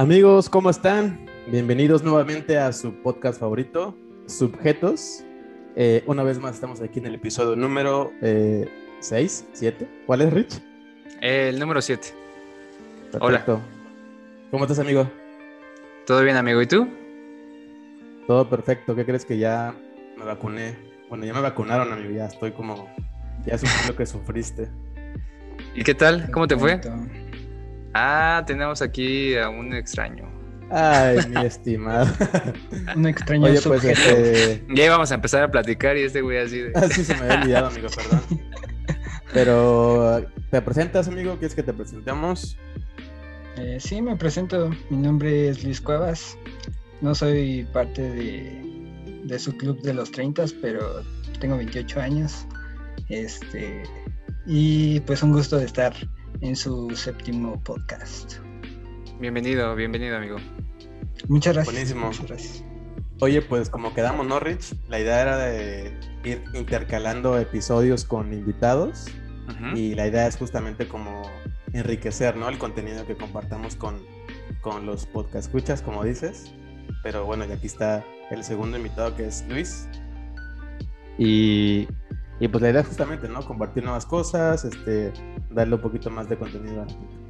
Amigos, ¿cómo están? Bienvenidos nuevamente a su podcast favorito, Subjetos. Eh, una vez más estamos aquí en el episodio número 6, eh, 7. ¿Cuál es, Rich? el número 7. Hola. ¿Cómo estás, amigo? Todo bien, amigo. ¿Y tú? Todo perfecto. ¿Qué crees que ya me vacuné? Bueno, ya me vacunaron, amigo. Ya estoy como... Ya sufrí lo que sufriste. ¿Y qué tal? ¿Cómo te fue? Ah, tenemos aquí a un extraño. Ay, mi estimado. un extraño Oye, pues este... Ya íbamos a empezar a platicar y este güey así de... Ah, sí, se me había olvidado, amigo, perdón. Pero, ¿te presentas, amigo? ¿Quieres que te presentemos? Eh, sí, me presento. Mi nombre es Luis Cuevas. No soy parte de, de su club de los 30, pero tengo 28 años. Este, y pues un gusto de estar en su séptimo podcast. Bienvenido, bienvenido, amigo. Muchas gracias. Buenísimo. Muchas gracias. Oye, pues como quedamos, ¿no, Rich? La idea era de ir intercalando episodios con invitados y la idea es justamente como enriquecer, ¿no? El contenido que compartamos con, con los podcast escuchas, como dices. Pero bueno, y aquí está el segundo invitado que es Luis. Y y pues la idea es justamente, ¿no? Compartir nuevas cosas, este, darle un poquito más de contenido a la gente.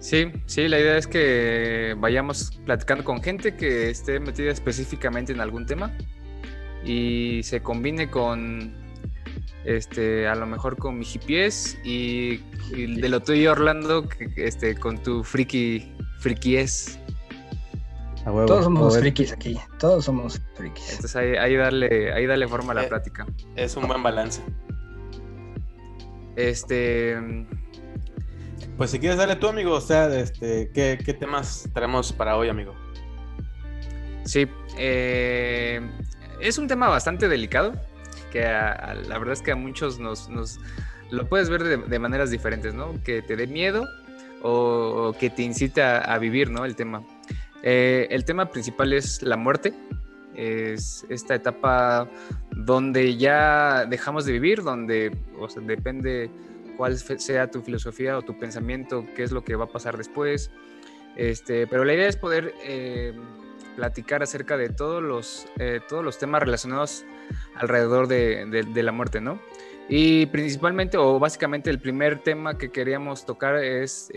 Sí, sí, la idea es que vayamos platicando con gente que esté metida específicamente en algún tema y se combine con, este, a lo mejor con mi hipies y, y de lo tuyo, Orlando, que, este, con tu friki, frikies. Todos somos frikis aquí, todos somos frikis. Entonces ahí, darle, ahí darle forma a la eh, plática. Es un buen balance. Este. Pues si quieres darle tú, amigo, o sea, este, ¿qué, temas tenemos para hoy, amigo? Sí, eh, es un tema bastante delicado, que la verdad es que a muchos nos, lo puedes ver de, maneras diferentes, ¿no? Que te dé miedo o, que te incita a vivir, ¿no? El tema. Eh, el tema principal es la muerte. Es esta etapa donde ya dejamos de vivir, donde depende cuál sea tu filosofía o tu pensamiento, qué es lo que va a pasar después. Este, pero la idea es poder eh, platicar acerca de todos los, eh, todos los temas relacionados alrededor de, la muerte, ¿no? Y principalmente o básicamente el primer tema que queríamos tocar es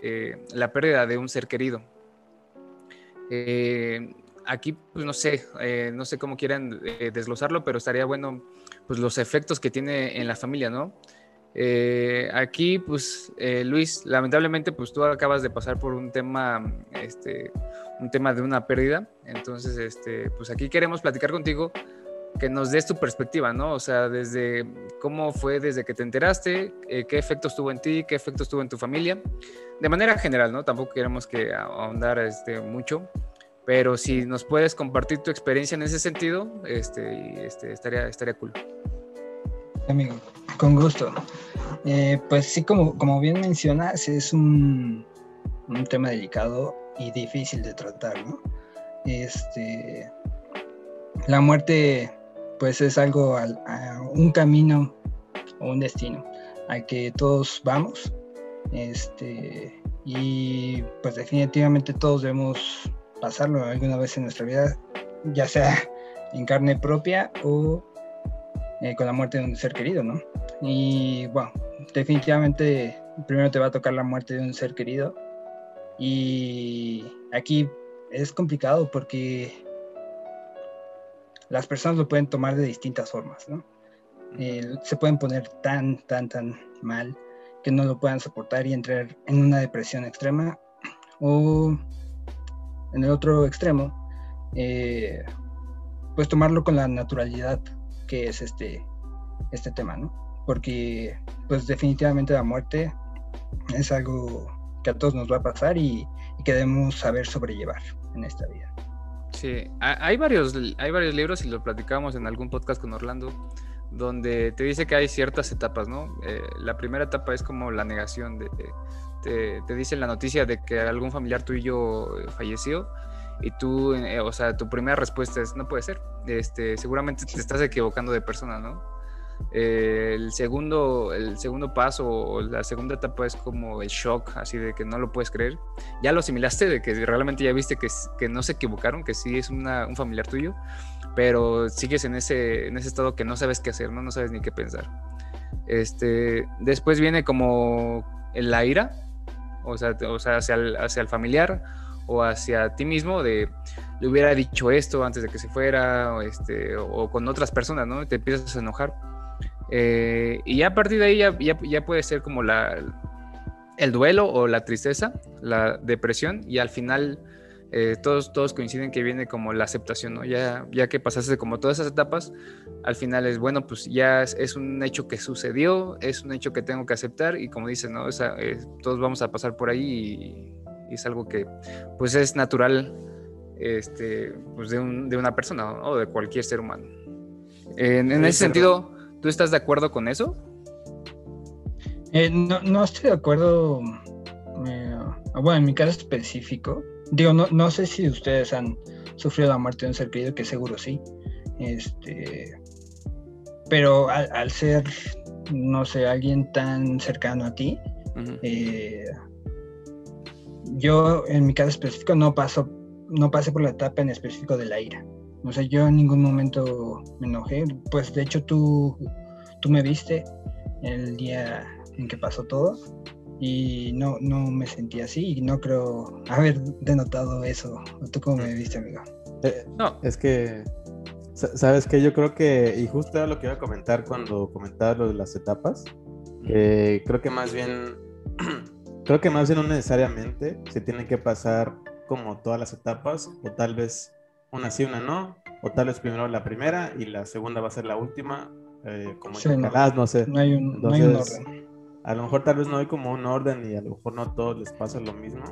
la pérdida de un ser querido. Eh, aquí, pues no sé, eh, no sé cómo quieran eh, desglosarlo, pero estaría bueno, pues los efectos que tiene en la familia, ¿no? aquí, pues, Luis, lamentablemente, pues tú acabas de pasar por un tema, este, un tema de una pérdida, entonces, este, pues aquí queremos platicar contigo que nos des tu perspectiva, ¿no? O sea, desde cómo fue desde que te enteraste, qué efectos tuvo en ti, qué efectos tuvo en tu familia, de manera general, ¿no? Tampoco queremos que ahondar este, mucho, pero si nos puedes compartir tu experiencia en ese sentido, este, este, estaría, estaría cool. Amigo, con gusto. Eh, pues sí, como, como bien mencionas, es un, un tema delicado y difícil de tratar, ¿no? Este, la muerte, pues es algo, un camino o un destino al que todos vamos este, y pues definitivamente todos debemos pasarlo alguna vez en nuestra vida, ya sea en carne propia o eh, con la muerte de un ser querido, ¿no? Y bueno, definitivamente primero te va a tocar la muerte de un ser querido. Y aquí es complicado porque las personas lo pueden tomar de distintas formas, ¿no? se pueden poner tan, tan, tan mal que no lo puedan soportar y entrar en una depresión extrema o en el otro extremo eh, pues tomarlo con la naturalidad que es este este tema no porque pues definitivamente la muerte es algo que a todos nos va a pasar y, que debemos saber sobrellevar en esta vida sí hay varios hay varios libros y lo platicamos en algún podcast con Orlando donde te dice que hay ciertas etapas, ¿no? Eh, la primera etapa es como la negación, de, te, te dicen la noticia de que algún familiar tuyo eh, falleció y tú, eh, o sea, tu primera respuesta es, no puede ser, este, seguramente te estás equivocando de persona, ¿no? Eh, el, segundo, el segundo paso o la segunda etapa es como el shock, así de que no lo puedes creer. Ya lo asimilaste, de que realmente ya viste que, que no se equivocaron, que sí es un familiar tuyo, pero sigues en ese, en ese estado que no sabes qué hacer, ¿no? no sabes ni qué pensar. Este, después viene como la ira, o sea, o sea hacia, el, hacia el familiar o hacia ti mismo de le hubiera dicho esto antes de que se fuera o, este, o con otras personas, ¿no? Te empiezas a enojar. Eh, y ya a partir de ahí ya, ya, puede ser como la, el duelo o la tristeza, la depresión y al final eh, todos, todos coinciden que viene como la aceptación, ¿no? Ya, ya que pasaste como todas esas etapas, al final es, bueno, pues ya es, un hecho que sucedió, es un hecho que tengo que aceptar y como dices, ¿no? Eh, todos vamos a pasar por ahí y, es algo que pues es natural este, pues de, un, de una persona o de cualquier ser humano. En, ese sentido, ¿tú estás de acuerdo con eso? Eh, no, no, estoy de acuerdo, bueno, en mi caso específico, Digo, no, no sé si ustedes han sufrido la muerte de un ser querido, que seguro sí. Este, pero al, ser, no sé, alguien tan cercano a ti, eh, yo en mi caso específico no paso, no pasé por la etapa en específico de la ira. O sea, yo en ningún momento me enojé. Pues de hecho tú, tú me viste el día en que pasó todo y no, no me sentí así y no creo haber denotado eso. ¿Tú cómo me viste, amigo? Eh, no. Es que, ¿sabes qué? Yo creo que, y justo era lo que iba a comentar cuando comentaba lo de las etapas, que creo que más bien, creo que más bien no necesariamente se tienen que pasar como todas las etapas, o tal vez una sí, una no, o tal vez primero la primera y la segunda va a ser la última, eh, como sí, no. no sé. No hay un, no hay un orden a lo mejor tal vez no hay como un orden y a lo mejor no a todos les pasa lo mismo.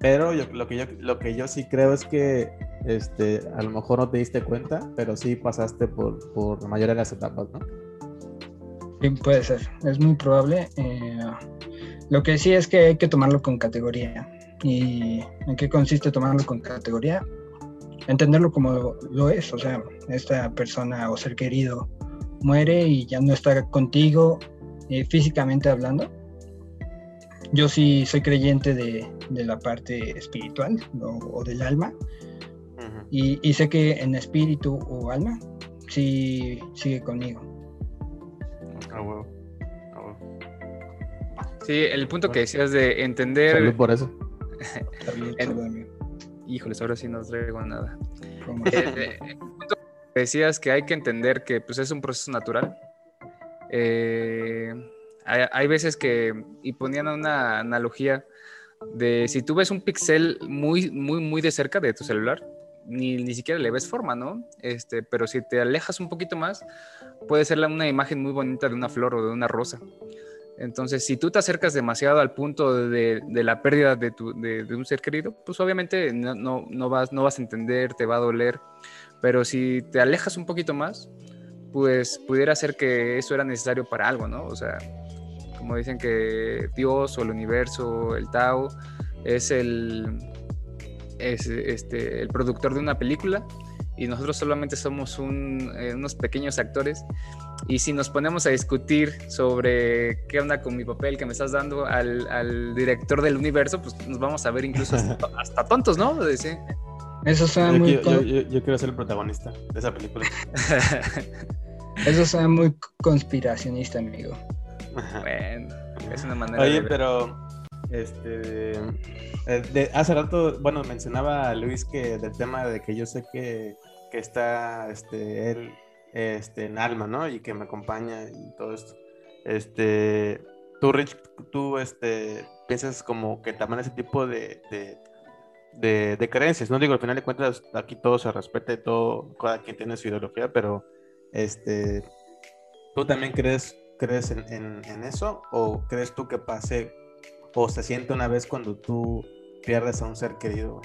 Pero yo, lo, que yo, lo que yo sí creo es que este, a lo mejor no te diste cuenta, pero sí pasaste por, por la mayoría de las etapas, ¿no? Sí, puede ser. Es muy probable. Eh, lo que sí es que hay que tomarlo con categoría. ¿Y en qué consiste tomarlo con categoría? Entenderlo como lo es. O sea, esta persona o ser querido muere y ya no está contigo eh, físicamente hablando. Yo sí soy creyente de, la parte espiritual o, del alma. y, sé que en espíritu o alma sí sigue conmigo. Ah, ah, Sí, el punto que decías de entender. por eso. Híjoles, ahora sí no traigo nada. Eh, eh, que decías que hay que entender que pues, es un proceso natural eh, hay, veces que, y ponían una analogía de si tú ves un pixel muy, muy, muy de cerca de tu celular, ni, ni siquiera le ves forma, ¿no? Este, pero si te alejas un poquito más, puede ser una imagen muy bonita de una flor o de una rosa. Entonces, si tú te acercas demasiado al punto de, la pérdida de, tu, de, un ser querido, pues obviamente no, vas, no vas a entender, te va a doler. Pero si te alejas un poquito más, pues pudiera ser que eso era necesario para algo, ¿no? O sea, como dicen que Dios o el universo, el Tao, es el, es este, el productor de una película y nosotros solamente somos eh, unos pequeños actores. Y si nos ponemos a discutir sobre qué onda con mi papel que me estás dando al, director del universo, pues nos vamos a ver incluso hasta, tontos, ¿no? Eso suena muy... Yo, yo, quiero ser el protagonista de esa película. Eso suena muy conspiracionista, amigo. Bueno, es una manera Oye, pero... Este... Eh, hace rato, bueno, mencionaba a Luis que del tema de que yo sé que, que está este, él este, en alma, ¿no? Y que me acompaña y todo esto. Este, tú, Rich, tú este, piensas como que también ese tipo de, de, creencias, ¿no? Digo, al final de cuentas, aquí todo se respeta, todo, cada quien tiene su ideología, pero este, ¿tú también crees, crees en, eso? ¿O crees tú que pase o se siente una vez cuando tú pierdes a un ser querido?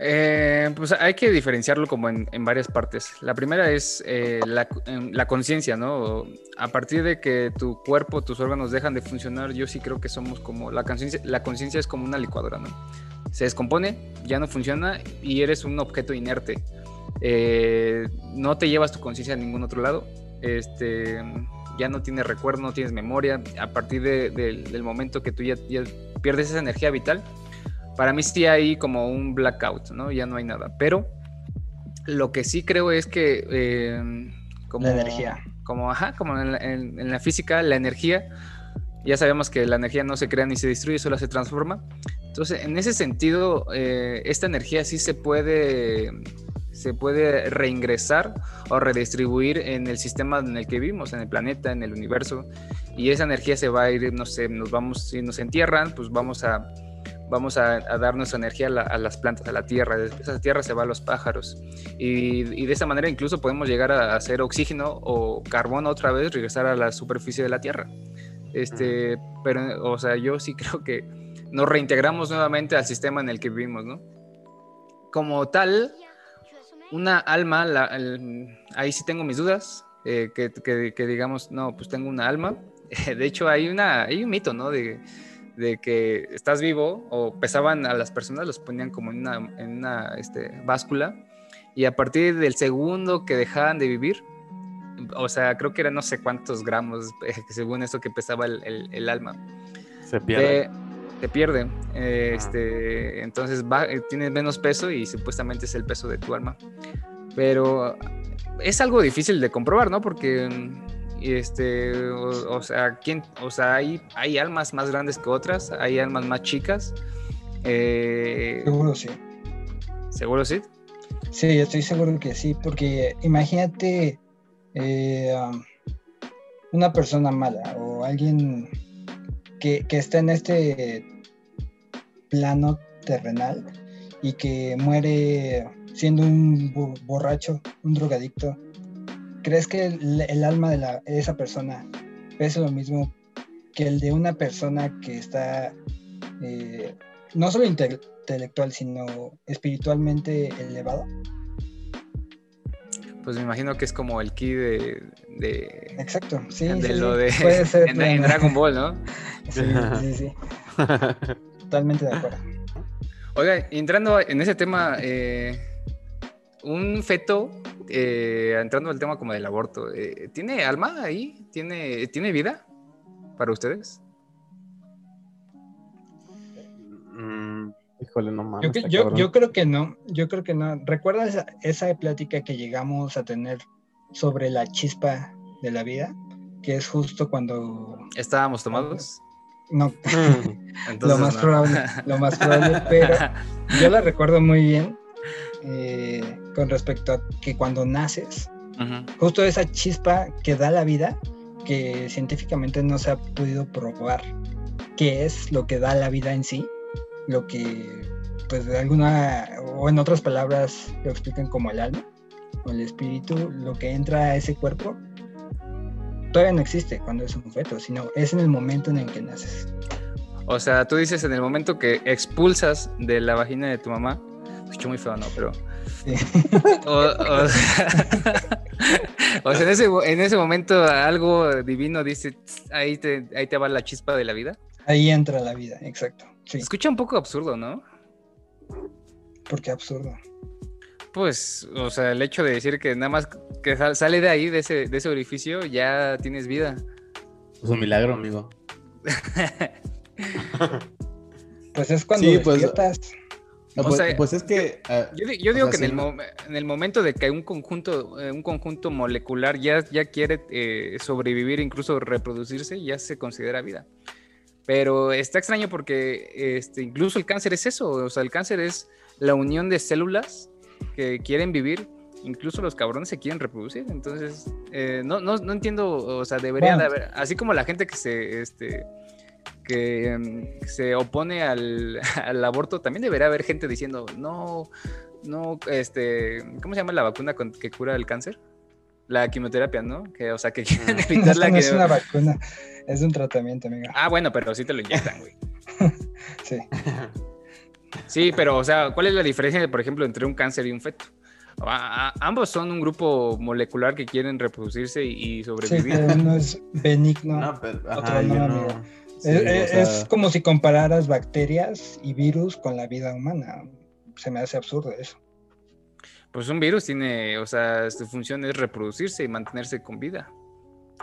Eh, pues hay que diferenciarlo como en, varias partes. La primera es eh, la, la conciencia, ¿no? A partir de que tu cuerpo, tus órganos dejan de funcionar, yo sí creo que somos como, la conciencia la conciencia es como una licuadora, ¿no? Se descompone, ya no funciona y eres un objeto inerte. Eh, no te llevas tu conciencia a ningún otro lado, este, ya no tienes recuerdo, no tienes memoria, a partir del momento que tú ya, pierdes esa energía vital, para mí sí hay como un blackout, ¿no? Ya no hay nada. Pero lo que sí creo es que... Eh, como, la energía. Como, ajá, como en la, física, la energía, ya sabemos que la energía no se crea ni se destruye, solo se transforma. Entonces, en ese sentido, eh, esta energía sí se puede se puede reingresar o redistribuir en el sistema en el que vivimos, en el planeta, en el universo, y esa energía se va a ir, no sé, nos vamos, si nos entierran, pues vamos a, vamos a, dar nuestra energía a, las plantas, a la tierra, de esa tierra se va a los pájaros, y, de esa manera incluso podemos llegar a hacer oxígeno o carbono otra vez, regresar a la superficie de la tierra. Este, pero, o sea, yo sí creo que nos reintegramos nuevamente al sistema en el que vivimos, ¿no? Como tal, una alma, ahí sí tengo mis dudas, eh, que, digamos, no, pues tengo una alma. De hecho, hay, una, hay un mito, ¿no? De, que estás vivo o pesaban a las personas, los ponían como en una, en una este, báscula y a partir del segundo que dejaban de vivir, o sea, creo que eran no sé cuántos gramos, según eso que pesaba el, alma. Se pierde te pierde. Eh, este, entonces va, eh, tienes menos peso y supuestamente es el peso de tu alma. Pero es algo difícil de comprobar, ¿no? Porque este, o, sea, ¿quién, o sea hay, hay almas más grandes que otras, hay almas más chicas. Eh, seguro sí. ¿Seguro sí? Sí, estoy seguro que sí, porque imagínate um, una persona mala o alguien que, está en este plano terrenal y que muere siendo un borracho, un drogadicto, ¿crees que el, alma de, la, esa persona pesa lo mismo que el de una persona que está eh, no solo intelectual, sino espiritualmente elevado? Pues me imagino que es como el ki de. Exacto, sí. De lo de. Puede ser en, Dragon Ball, ¿no? Sí, sí, sí. Totalmente de acuerdo. Oiga, entrando en ese tema, eh, un feto, eh, entrando al tema como del aborto, eh, ¿tiene alma ahí? ¿Tiene, ¿Tiene vida para ustedes? Mm, híjole, no mames. Yo, creo que no, yo creo que no. ¿Recuerdas esa, esa plática que llegamos a tener sobre la chispa de la vida? Que es justo cuando... ¿Estábamos tomados? No, lo, más Probable, lo más probable, pero yo la recuerdo muy bien eh, con respecto a que cuando naces, justo esa chispa que da la vida, que científicamente no se ha podido probar qué es lo que da la vida en sí, lo que, pues de alguna, o en otras palabras, lo explican como el alma, o el espíritu, lo que entra a ese cuerpo, todavía no existe cuando es un feto, sino es en el momento en el que naces. O sea, tú dices en el momento que expulsas de la vagina de tu mamá, escucho muy feo, ¿no? Pero... O, sea, en ese, momento algo divino dice, ahí te, ahí te va la chispa de la vida. Ahí entra la vida, exacto. escucha un poco absurdo, ¿no? ¿Por qué absurdo? Pues, o sea, el hecho de decir que nada más que sale de ahí, de ese, de ese orificio, ya tienes vida. Es un milagro, amigo. pues es cuando sí, pues, pues, pues, es que. Ah, yo, digo que en, el en, el momento de que un conjunto, eh, un conjunto molecular ya, ya quiere eh, sobrevivir, incluso reproducirse, ya se considera vida. Pero está extraño porque este, incluso el cáncer es eso. O sea, el cáncer es la unión de células que quieren vivir, incluso los cabrones se quieren reproducir. Entonces, eh, no, no, no, entiendo, o sea, debería de haber, así como la gente que se, este, que em, se opone al, al, aborto, también debería haber gente diciendo, no, no, este, ¿cómo se llama la vacuna que cura el cáncer? La quimioterapia, ¿no? Que, o sea, que quieren evitar la no es una vacuna, es un tratamiento, amiga. Ah, bueno, pero sí te lo inyectan, güey. sí. Sí, pero, o sea, ¿cuál es la diferencia, por ejemplo, entre un cáncer y un feto? ambos son un grupo molecular que quieren reproducirse y, sobrevivir. Sí, uno es benigno, no, otro no, es, como si compararas bacterias y virus con la vida humana. Se me hace absurdo eso. Pues un virus tiene, o sea, su función es reproducirse y mantenerse con vida.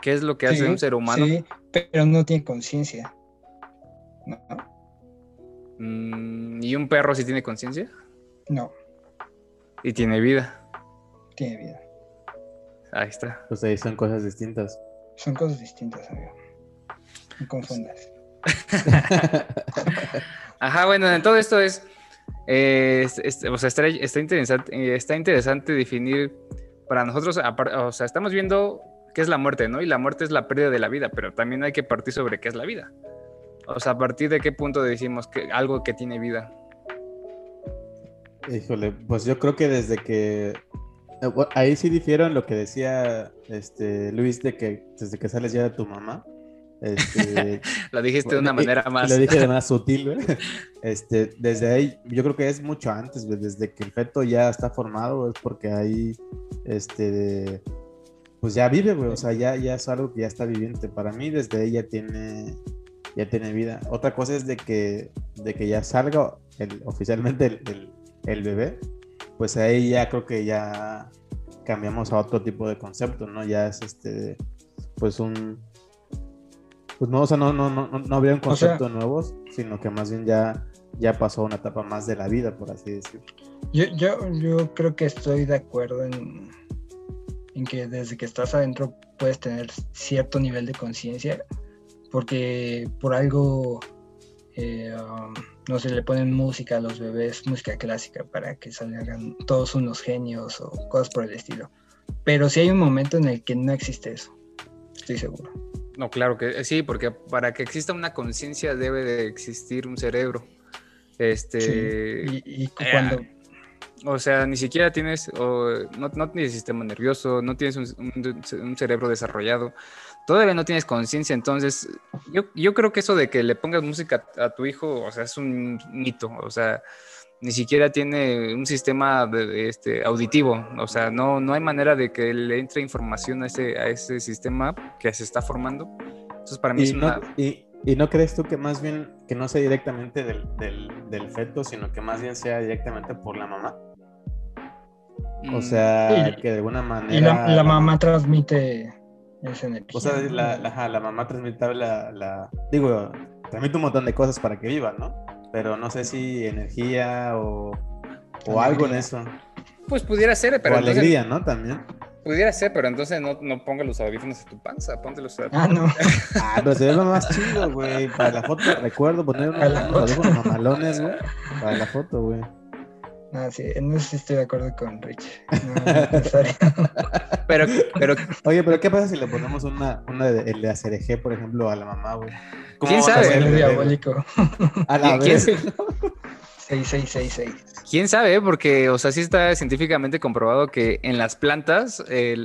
¿Qué es lo que hace un ser humano? Sí, pero no tiene conciencia. ¿No? Mm, ¿Y un perro sí tiene conciencia? No. ¿Y tiene vida? Tiene vida. Ahí está. Pues ahí son cosas distintas. Son cosas distintas, amigo. No confundas. Ajá, bueno, en todo esto es, o sea, está, interesante, está interesante definir para nosotros, o sea, estamos viendo qué es la muerte, ¿no? Y la muerte es la pérdida de la vida, pero también hay que partir sobre qué es la vida. O sea, a partir de qué punto decimos que algo que tiene vida. Híjole, pues yo creo que desde que eh, ahí sí difiero en lo que decía este Luis de que desde que sales ya de tu mamá. Este, lo dijiste de una manera más. Lo dije de más sutil. Este, desde ahí, yo creo que es mucho antes, desde que el feto ya está formado, es porque ahí, este, pues ya vive, güey, o sea, ya, ya es algo que ya está viviente. Para mí, desde ahí ya tiene, ya tiene vida. Otra cosa es de que, de que ya salga el, oficialmente el, el, bebé, pues ahí ya creo que ya cambiamos a otro tipo de concepto, ¿no? Ya es este, pues un, pues no, o sea, no, no, no, no habría un concepto nuevo, sino que más bien ya, ya pasó una etapa más de la vida, por así decirlo. Yo, yo, yo creo que estoy de acuerdo en, en que desde que estás adentro puedes tener cierto nivel de conciencia, porque por algo, eh, um, no sé, le ponen música a los bebés, música clásica, para que salgan todos unos genios o cosas por el estilo. Pero sí hay un momento en el que no existe eso, estoy seguro. No, claro que sí, porque para que exista una conciencia debe de existir un cerebro. Este. Y, cuando. Eh, o sea, ni siquiera tienes, no, no, tienes sistema nervioso, no tienes un, cerebro desarrollado, todavía no tienes conciencia, entonces yo, yo, creo que eso de que le pongas música a tu hijo, o sea, es un mito, o sea, ni siquiera tiene un sistema de, este, auditivo, o sea, no, no hay manera de que le entre información a ese, a ese sistema que se está formando. Entonces, para mí es una... y, y, no crees tú que más bien, que no sea directamente del, del, del, feto, sino que más bien sea directamente por la mamá? O mm, sea, que de alguna manera... Y la, mamá transmite esa energía. O sea, la, la, la mamá transmite la, la... Digo, transmite un montón de cosas para que viva, ¿no? Pero no sé si energía o, o algo en eso. Pues pudiera ser, pero. O alegría, ¿no? También. Pudiera ser, pero entonces no, no pongas los audífonos en tu panza, póntelos a Ah, no. ah, pero se ve más chido, güey. Para la foto, recuerdo poner unos, audífonos mamalones, güey. Para la foto, güey. No, sí, en eso sí estoy de acuerdo con Rich. No, es necesario. pero, pero. Oye, pero ¿qué pasa si le ponemos una, una de, el de ACRG, por ejemplo, a la mamá, güey? ¿Quién sabe? Es diabólico. A la ¿Quién, vez. 6666. ¿Quién sabe? Porque, o sea, sí está científicamente comprobado que en las plantas,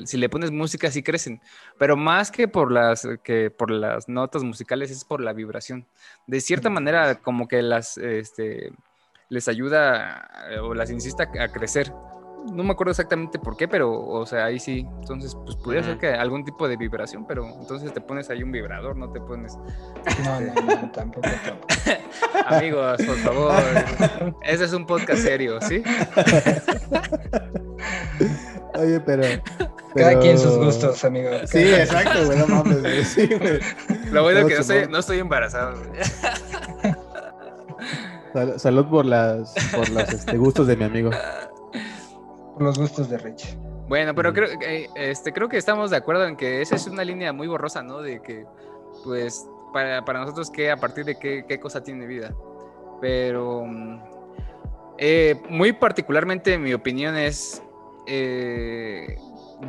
si le pones música, sí crecen. Pero más que por las que por las notas musicales, es por la vibración. De cierta manera, como que las este, les ayuda o las insista a crecer no me acuerdo exactamente por qué, pero, o sea, ahí sí. Entonces, pues pudiera ser que algún tipo de vibración, pero entonces te pones ahí un vibrador, no te pones. No, no, no, tampoco. Amigos, por favor. Ese es un podcast serio, ¿sí? Oye, pero, Cada quien sus gustos, amigo. Sí, exacto, güey, no mames, Sí, güey. Lo bueno es que no estoy, no estoy embarazado, salud por las por los este, gustos de mi amigo los gustos de Rich. Bueno, pero creo, este, creo que estamos de acuerdo en que esa es una línea muy borrosa, ¿no? De que, pues, para, para nosotros, ¿qué, a partir de qué, qué cosa tiene vida? Pero, mm, eh, muy particularmente, mi opinión es, eh,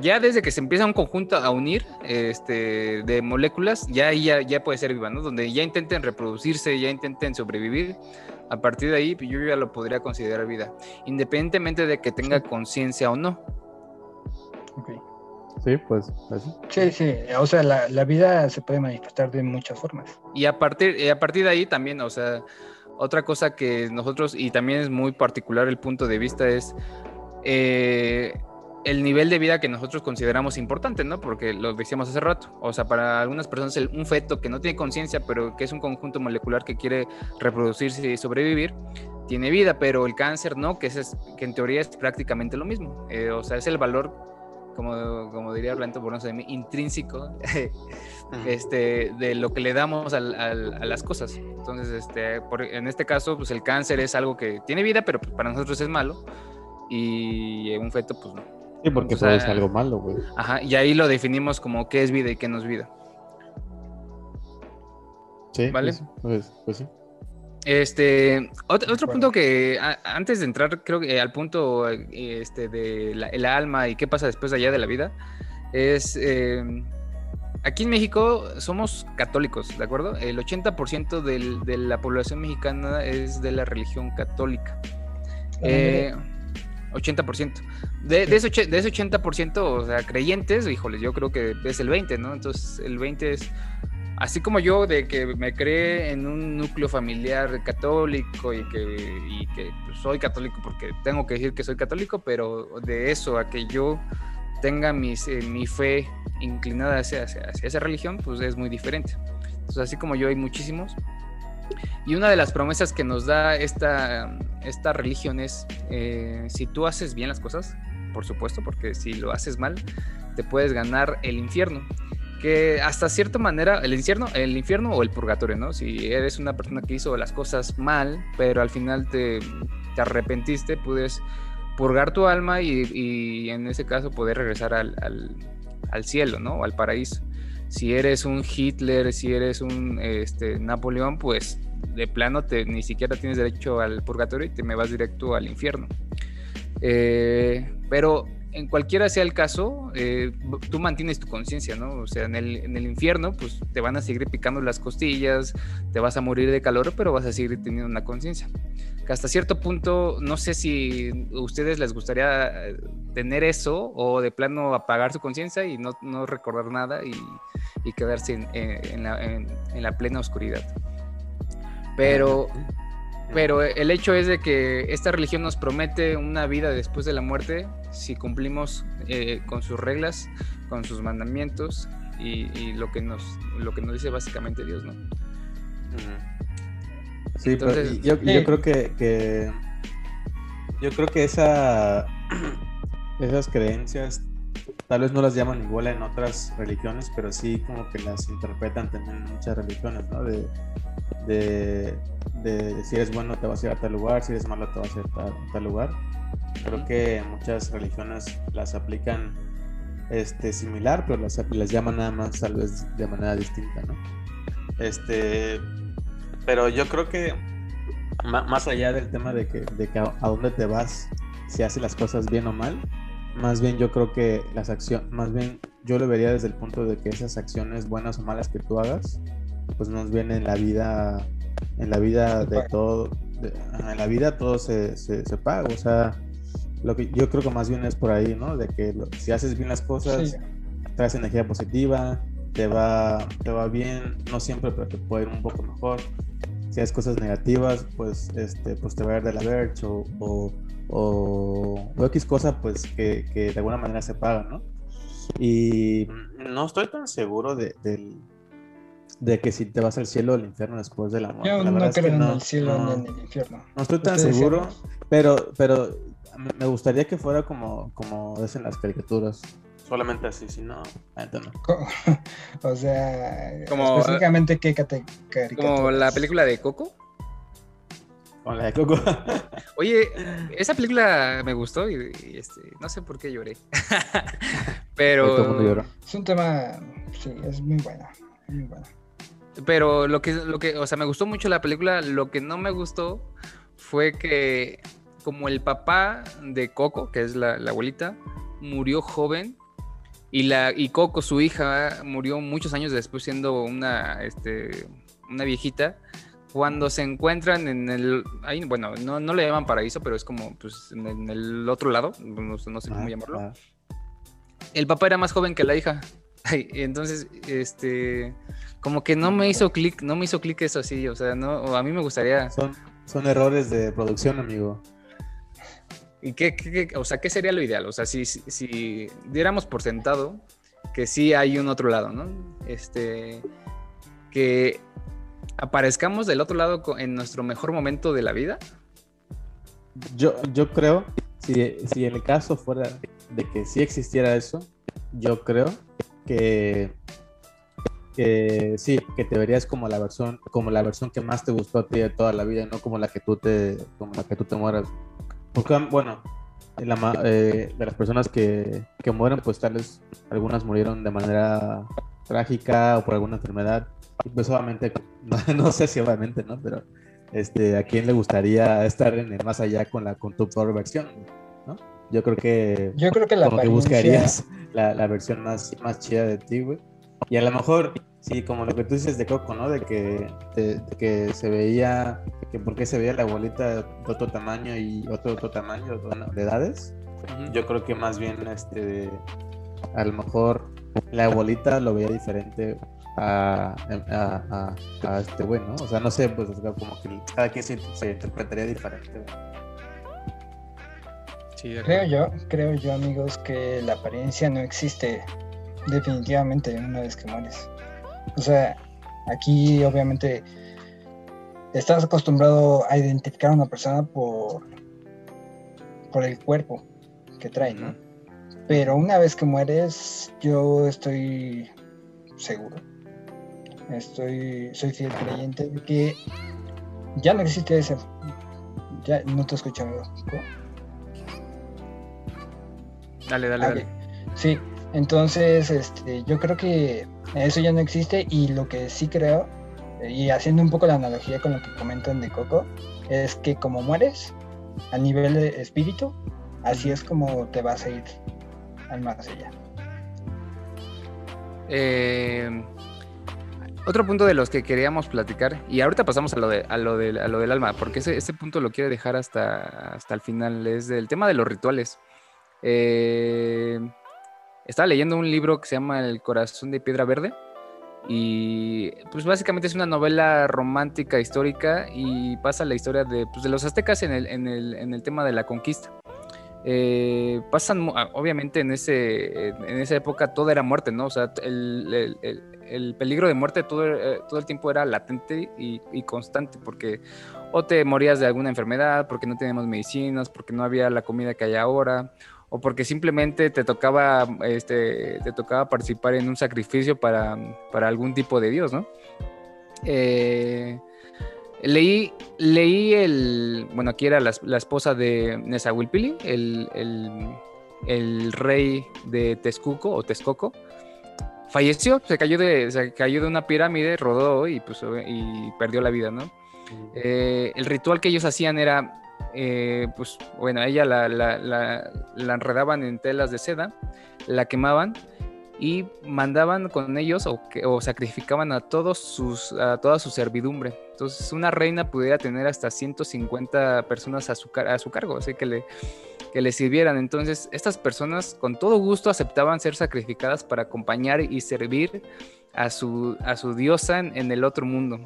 ya desde que se empieza un conjunto a unir este, de moléculas, ya, ya, ya puede ser viva, ¿no? Donde ya intenten reproducirse, ya intenten sobrevivir, a partir de ahí yo ya lo podría considerar vida, independientemente de que tenga conciencia o no. Sí, pues así. Sí, sí, o sea, la, vida se puede manifestar de muchas formas. Y a partir, a partir de ahí también, o sea, otra cosa que nosotros, y también es muy particular el punto de vista, es, eh, el nivel de vida que nosotros consideramos importante, ¿no? Porque lo decíamos hace rato. O sea, para algunas personas un feto que no tiene conciencia, pero que es un conjunto molecular que quiere reproducirse y sobrevivir, tiene vida, pero el cáncer no, que, es, que en teoría es prácticamente lo mismo. Eh, o sea, es el valor, como, como diría Orlando mí, intrínseco este, de lo que le damos a las cosas. Entonces, este, en este caso, pues el cáncer es algo que tiene vida, pero pues, para nosotros es malo. Y un feto, pues no. Sí, porque o es algo malo, güey. Ajá, y ahí lo definimos como qué es vida y qué no es vida. Sí, ¿vale? Pues, pues, sí. Este, otro, punto que antes de entrar, creo que al punto este, de la, el alma y qué pasa después de allá de la vida, es em, aquí en México somos católicos, ¿de acuerdo? El 80% de la población mexicana es de la religión católica. Eh, 80%. De, de, ese, de ese 80%, o sea, creyentes, híjoles, yo creo que es el 20, ¿no? Entonces, el 20 es, así como yo, de que me creé en un núcleo familiar católico y que, y que pues, soy católico porque tengo que decir que soy católico, pero de eso a que yo tenga mis, eh, mi fe inclinada hacia, hacia, hacia esa religión, pues es muy diferente. Entonces, así como yo, hay muchísimos. Y una de las promesas que nos da esta, religión es, eh, si tú haces bien las cosas, por supuesto, porque si lo haces mal, te puedes ganar el infierno. Que hasta cierta manera, el infierno, el infierno o el purgatorio, ¿no? Si eres una persona que hizo las cosas mal, pero al final te, te arrepentiste, puedes purgar tu alma y, en ese caso poder regresar al, al, al cielo, ¿no? O al paraíso si eres un Hitler, si eres un este, Napoleón, pues de plano te, ni siquiera tienes derecho al purgatorio y te me vas directo al infierno. Eh, pero en cualquiera sea el caso, eh, tú mantienes tu conciencia, ¿no? O sea, en el, en el, infierno, pues te van a seguir picando las costillas, te vas a morir de calor, pero vas a seguir teniendo una conciencia. Que hasta cierto punto, no sé si a ustedes les gustaría eh, tener eso o de plano apagar su conciencia y no, no recordar nada y y quedarse en, en, la, en, la, plena oscuridad. Pero, pero el hecho es de que esta religión nos promete una vida después de la muerte si cumplimos eh, con sus reglas, con sus mandamientos y, y, lo, que nos, lo que nos dice básicamente Dios, ¿no? Sí, Entonces, yo, yo, creo que, que, yo creo que esa esas creencias tal vez no las llaman igual en otras religiones, pero sí como que las interpretan también en muchas religiones, ¿no? De, de, si eres bueno te vas a ir a tal lugar, si eres malo te vas a ir a tal, lugar. Creo que muchas religiones las aplican este, similar, pero las, las llaman nada más tal vez de manera distinta, ¿no? Este, pero yo creo que más allá del tema de que, de que a, a dónde te vas, si haces las cosas bien o mal, más bien yo creo que las acciones, más bien yo lo vería desde el punto de que esas acciones buenas o malas que tú hagas, pues nos vienen en la vida, en la vida de todo, en la vida todo se, se, paga, o sea, lo que yo creo que más bien es por ahí, ¿no? De que si haces bien las cosas, traes energía positiva, te va, te va bien, no siempre, pero te puede ir un poco mejor. Si haces cosas negativas, pues, este, pues te va a ir de la verge o o, X cosa pues que, de alguna manera se paga, ¿no? Y no estoy tan seguro de, de, que si te vas al cielo o al infierno después de la muerte. Yo no creo en el cielo ni en el infierno. No estoy tan seguro, pero, pero me gustaría que fuera como, como es en las caricaturas. Solamente así, si no, no. o sea, como, específicamente qué caricaturas. Como la película de Coco. Con la de Coco. Oye, esa película me gustó y, este, no sé por qué lloré. Pero. Es un tema. Sí, es muy buena. Muy buena. Pero lo que, lo que, o sea, me gustó mucho la película. Lo que no me gustó fue que, como el papá de Coco, que es la, abuelita, murió joven. Y, la, y Coco, su hija, murió muchos años después siendo una, este, una viejita cuando se encuentran en el, ahí, bueno, no, no le llaman paraíso, pero es como pues, en, el otro lado, no, sé cómo ah, llamarlo. Ah. El papá era más joven que la hija. entonces, este, como que no me hizo clic, no me hizo clic eso así, o sea, no, a mí me gustaría... Son, son errores de producción, amigo. ¿Y qué, o sea, qué sería lo ideal? O sea, si, si, diéramos por sentado que sí hay un otro lado, ¿no? Este, que aparezcamos del otro lado en nuestro mejor momento de la vida. Yo, yo creo, si, si el caso fuera de que sí existiera eso, yo creo que, que sí, que te verías como la versión, como la versión que más te gustó a ti de toda la vida, no como la que tú te, como la que tú te mueras. Porque, bueno, eh, de las personas que, que mueren, pues tal vez algunas murieron de manera trágica o por alguna enfermedad. Pues obviamente, no, sé si obviamente, ¿no? Pero este, ¿a quién le gustaría estar en el más allá con la con tu peor versión? ¿no? Yo creo que... Yo creo que la como que buscarías la, la, versión más, más chida de ti, güey. Y a lo mejor, sí, como lo que tú dices de Coco, ¿no? De que, de, que se veía, que por qué se veía la abuelita de otro tamaño y otro otro tamaño, bueno, de edades. Yo creo que más bien, este, a lo mejor la abuelita lo veía diferente a, a, a, este güey, ¿no? O sea, no sé, pues como que cada quien se, se interpretaría diferente. Sí, creo yo, creo yo, amigos, que la apariencia no existe definitivamente una vez que mueres. O sea, aquí obviamente estás acostumbrado a identificar a una persona por, por el cuerpo que trae, ¿no? Pero una vez que mueres, yo estoy seguro, estoy, soy fiel creyente de que ya no existe ese. Ya no te escucho, amigo. Dale, dale, dale. Sí, entonces, este, yo creo que eso ya no existe y lo que sí creo, y haciendo un poco la analogía con lo que comentan de Coco, es que como mueres a nivel de espíritu, así es como te vas a ir al más allá. Eh, otro punto de los que queríamos platicar, y ahorita pasamos a lo, de, a lo, de, a lo del alma, porque ese, ese punto lo quiere dejar hasta, hasta el final, es el tema de los rituales. Eh, estaba leyendo un libro que se llama El corazón de piedra verde y pues básicamente es una novela romántica histórica y pasa la historia de, pues, de los aztecas en el, en, el, en el, tema de la conquista. Eh, pasan, ah, obviamente en, ese, en esa época todo era muerte, ¿no? O sea, el, el, el peligro de muerte todo, eh, todo, el tiempo era latente y, constante, porque o te morías de alguna enfermedad, porque no teníamos medicinas, porque no había la comida que hay ahora, o porque simplemente te tocaba, este, te tocaba participar en un sacrificio para, para algún tipo de dios, ¿no? Eh, leí, leí el, bueno, aquí era la, esposa de Nezahualpili, el, el, rey de Texcoco o Texcoco, falleció, se cayó de, se cayó de una pirámide, rodó y, pues, y perdió la vida, ¿no? Eh, el ritual que ellos hacían era eh, pues bueno, ella la, la, enredaban en telas de seda, la quemaban y mandaban con ellos o, o, sacrificaban a, todos sus, a toda su servidumbre. Entonces una reina pudiera tener hasta 150 personas a su, a su cargo, así que le, que le sirvieran. Entonces estas personas con todo gusto aceptaban ser sacrificadas para acompañar y servir a su, a su diosa en, el otro mundo.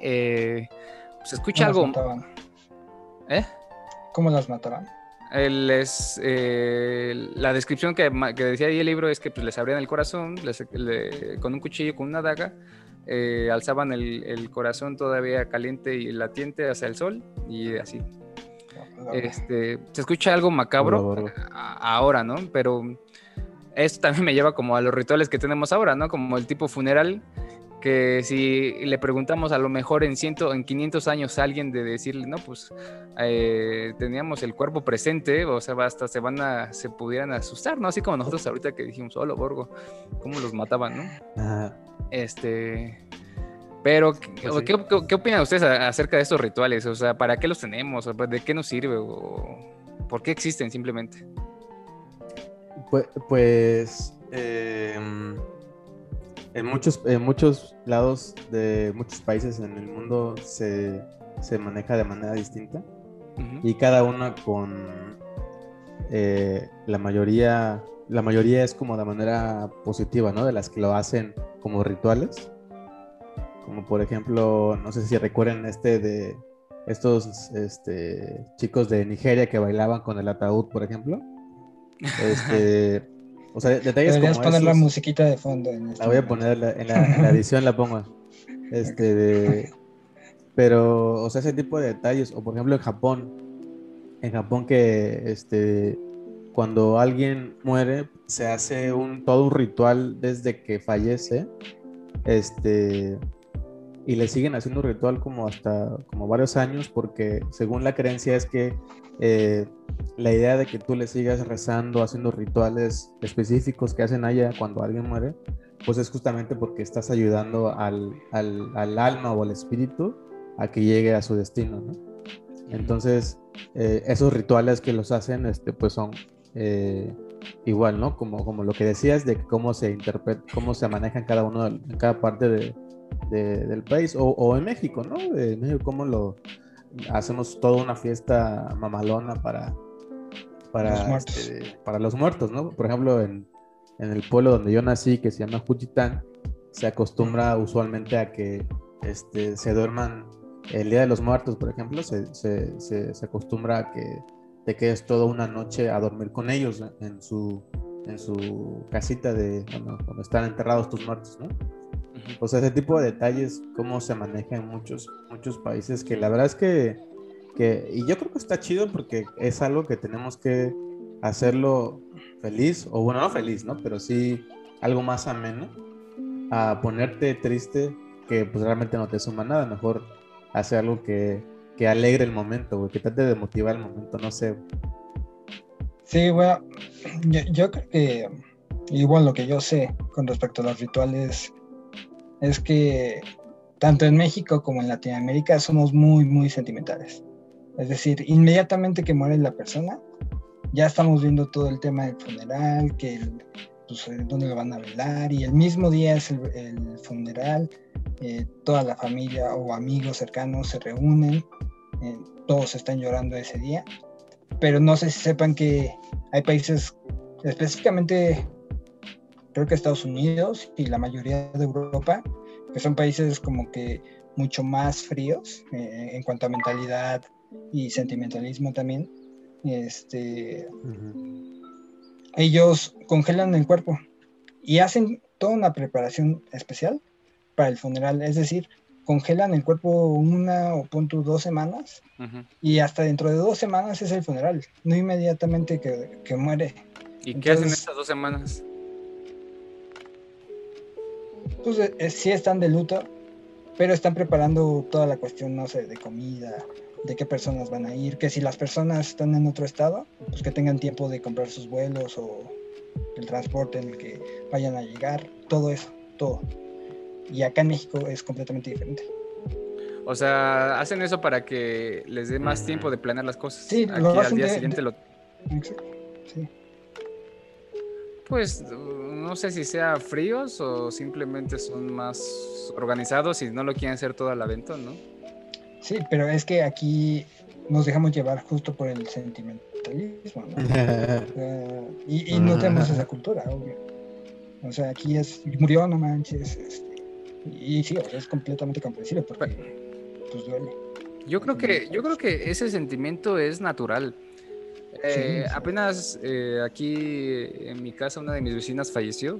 Eh, se escucha algo... ¿Eh? ¿Cómo las mataban? es, eh, la descripción que, decía ahí el libro es que pues, les abrían el corazón con un cuchillo, con una daga, eh, alzaban el, corazón todavía caliente y latiente hacia el sol y así. Este, se escucha algo macabro ahora, ¿no? Pero esto también me lleva como a los rituales que tenemos ahora, ¿no? Como el tipo funeral que si le preguntamos a lo mejor en, ciento, en 500 años a alguien de decirle, no, pues eh, teníamos el cuerpo presente, o sea, hasta se van a, se pudieran asustar, ¿no? Así como nosotros ahorita que dijimos, hola, Borgo, cómo los mataban, ¿no? Este... Pero, pues ¿qué, ¿qué, opinan ustedes acerca de estos rituales? O sea, ¿para qué los tenemos? ¿De qué nos sirve? ¿O ¿Por qué existen simplemente? Pues, pues eh, en muchos, en muchos lados de muchos países en el mundo se, maneja de manera distinta y cada una con eh, la mayoría, la mayoría es como de manera positiva, ¿no? De las que lo hacen como rituales. Como por ejemplo, no sé si recuerden este de estos este, chicos de Nigeria que bailaban con el ataúd, por ejemplo. Este, o sea, detalles Deberías poner la musiquita de fondo. En este la voy a poner en la, edición, la pongo. Este, pero, o sea, ese tipo de detalles, o por ejemplo en Japón, en Japón que este, cuando alguien muere se hace un todo un ritual desde que fallece, este, y le siguen haciendo un ritual como hasta como varios años porque según la creencia es que eh, la idea de que tú le sigas rezando, haciendo rituales específicos que hacen allá cuando alguien muere, pues es justamente porque estás ayudando al, al, al alma o al espíritu a que llegue a su destino, ¿no? Entonces, eh, esos rituales que los hacen, este, pues son eh, igual, ¿no? Como, como lo que decías de cómo se interpreta, cómo se maneja en cada uno, en cada parte de, del país, o, en México, ¿no? En México, cómo lo hacemos toda una fiesta mamalona para, para, los muertos. Este, para los muertos, ¿no? Por ejemplo, en, en, el pueblo donde yo nací, que se llama Juchitán, se acostumbra usualmente a que este, se duerman el Día de los Muertos, por ejemplo, se, se, se, acostumbra a que te quedes toda una noche a dormir con ellos en su, en su casita de bueno, donde están enterrados tus muertos, ¿no? O sea, ese tipo de detalles, cómo se maneja en muchos, muchos países, que la verdad es que, que, y yo creo que está chido porque es algo que tenemos que hacerlo feliz, o bueno, no feliz, ¿no? Pero sí algo más ameno, a ponerte triste que pues realmente no te suma nada, mejor hacer algo que, que alegre el momento, güey, que trate de motivar el momento, no sé. Sí, bueno, yo, yo creo que igual lo que yo sé con respecto a los rituales es que tanto en México como en Latinoamérica somos muy, muy sentimentales. Es decir, inmediatamente que muere la persona, ya estamos viendo todo el tema del funeral, que pues, eh, dónde lo van a velar, y el mismo día es el, funeral, eh, toda la familia o amigos cercanos se reúnen, eh, todos están llorando ese día, pero no sé si sepan que hay países, específicamente creo que Estados Unidos y la mayoría de Europa, que son países como que mucho más fríos eh, en cuanto a mentalidad y sentimentalismo también, este, ellos congelan el cuerpo y hacen toda una preparación especial para el funeral, es decir, congelan el cuerpo una o punto dos semanas y hasta dentro de dos semanas es el funeral, no inmediatamente que, muere. ¿Y qué hacen estas dos semanas? Pues eh, sí están de luto, pero están preparando toda la cuestión, no sé, de comida, de qué personas van a ir, que si las personas están en otro estado, pues que tengan tiempo de comprar sus vuelos o el transporte en el que vayan a llegar, todo eso, todo. Y acá en México es completamente diferente. O sea, hacen eso para que les dé más tiempo de planear las cosas. Sí, Aquí al día siguiente lo... Sí. Pues no sé si sea fríos o simplemente son más organizados y no lo quieren hacer todo al aventón, ¿no? Sí, pero es que aquí nos dejamos llevar justo por el sentimentalismo, ¿no? y, no tenemos esa cultura, obvio. O sea, aquí es, murió, no manches. Este, y sí, es completamente comprensible porque pues duele. Yo creo que, yo creo que ese sentimiento es natural. Eh, apenas eh, aquí en mi casa una de mis vecinas falleció.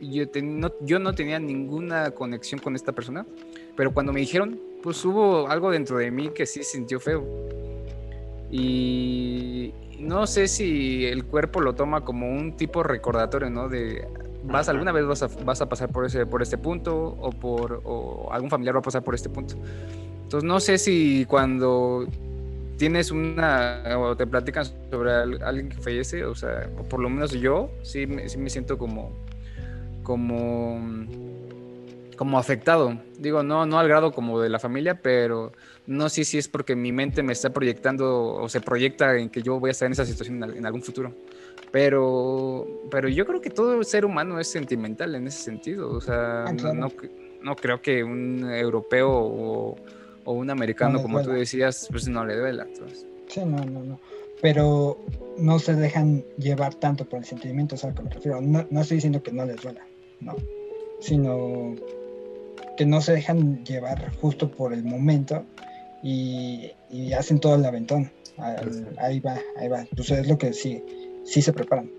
Yo, no, yo no tenía ninguna conexión con esta persona, pero cuando me dijeron, pues hubo algo dentro de mí que sí sintió feo. Y no sé si el cuerpo lo toma como un tipo recordatorio, ¿no? De vas alguna vez vas a, vas a pasar por ese por este punto o por o algún familiar va a pasar por este punto. Entonces no sé si cuando tienes una, o te platican sobre alguien que fallece, o sea, por lo menos yo sí me, sí me siento como, como, como afectado. Digo, no, no al grado como de la familia, pero no sé si es porque mi mente me está proyectando o se proyecta en que yo voy a estar en esa situación en, algún futuro. Pero, pero yo creo que todo ser humano es sentimental en ese sentido. O sea, no, no creo que un europeo o o un americano, como tú decías, pues no le duela. Sí, no, no, no. Pero no se dejan llevar tanto por el sentimiento, ¿sabes a que me refiero? No, no estoy diciendo que no les duela, no. Sino que no se dejan llevar justo por el momento y, hacen todo el aventón. Ahí va, ahí va. Entonces es lo que sí, sí se preparan.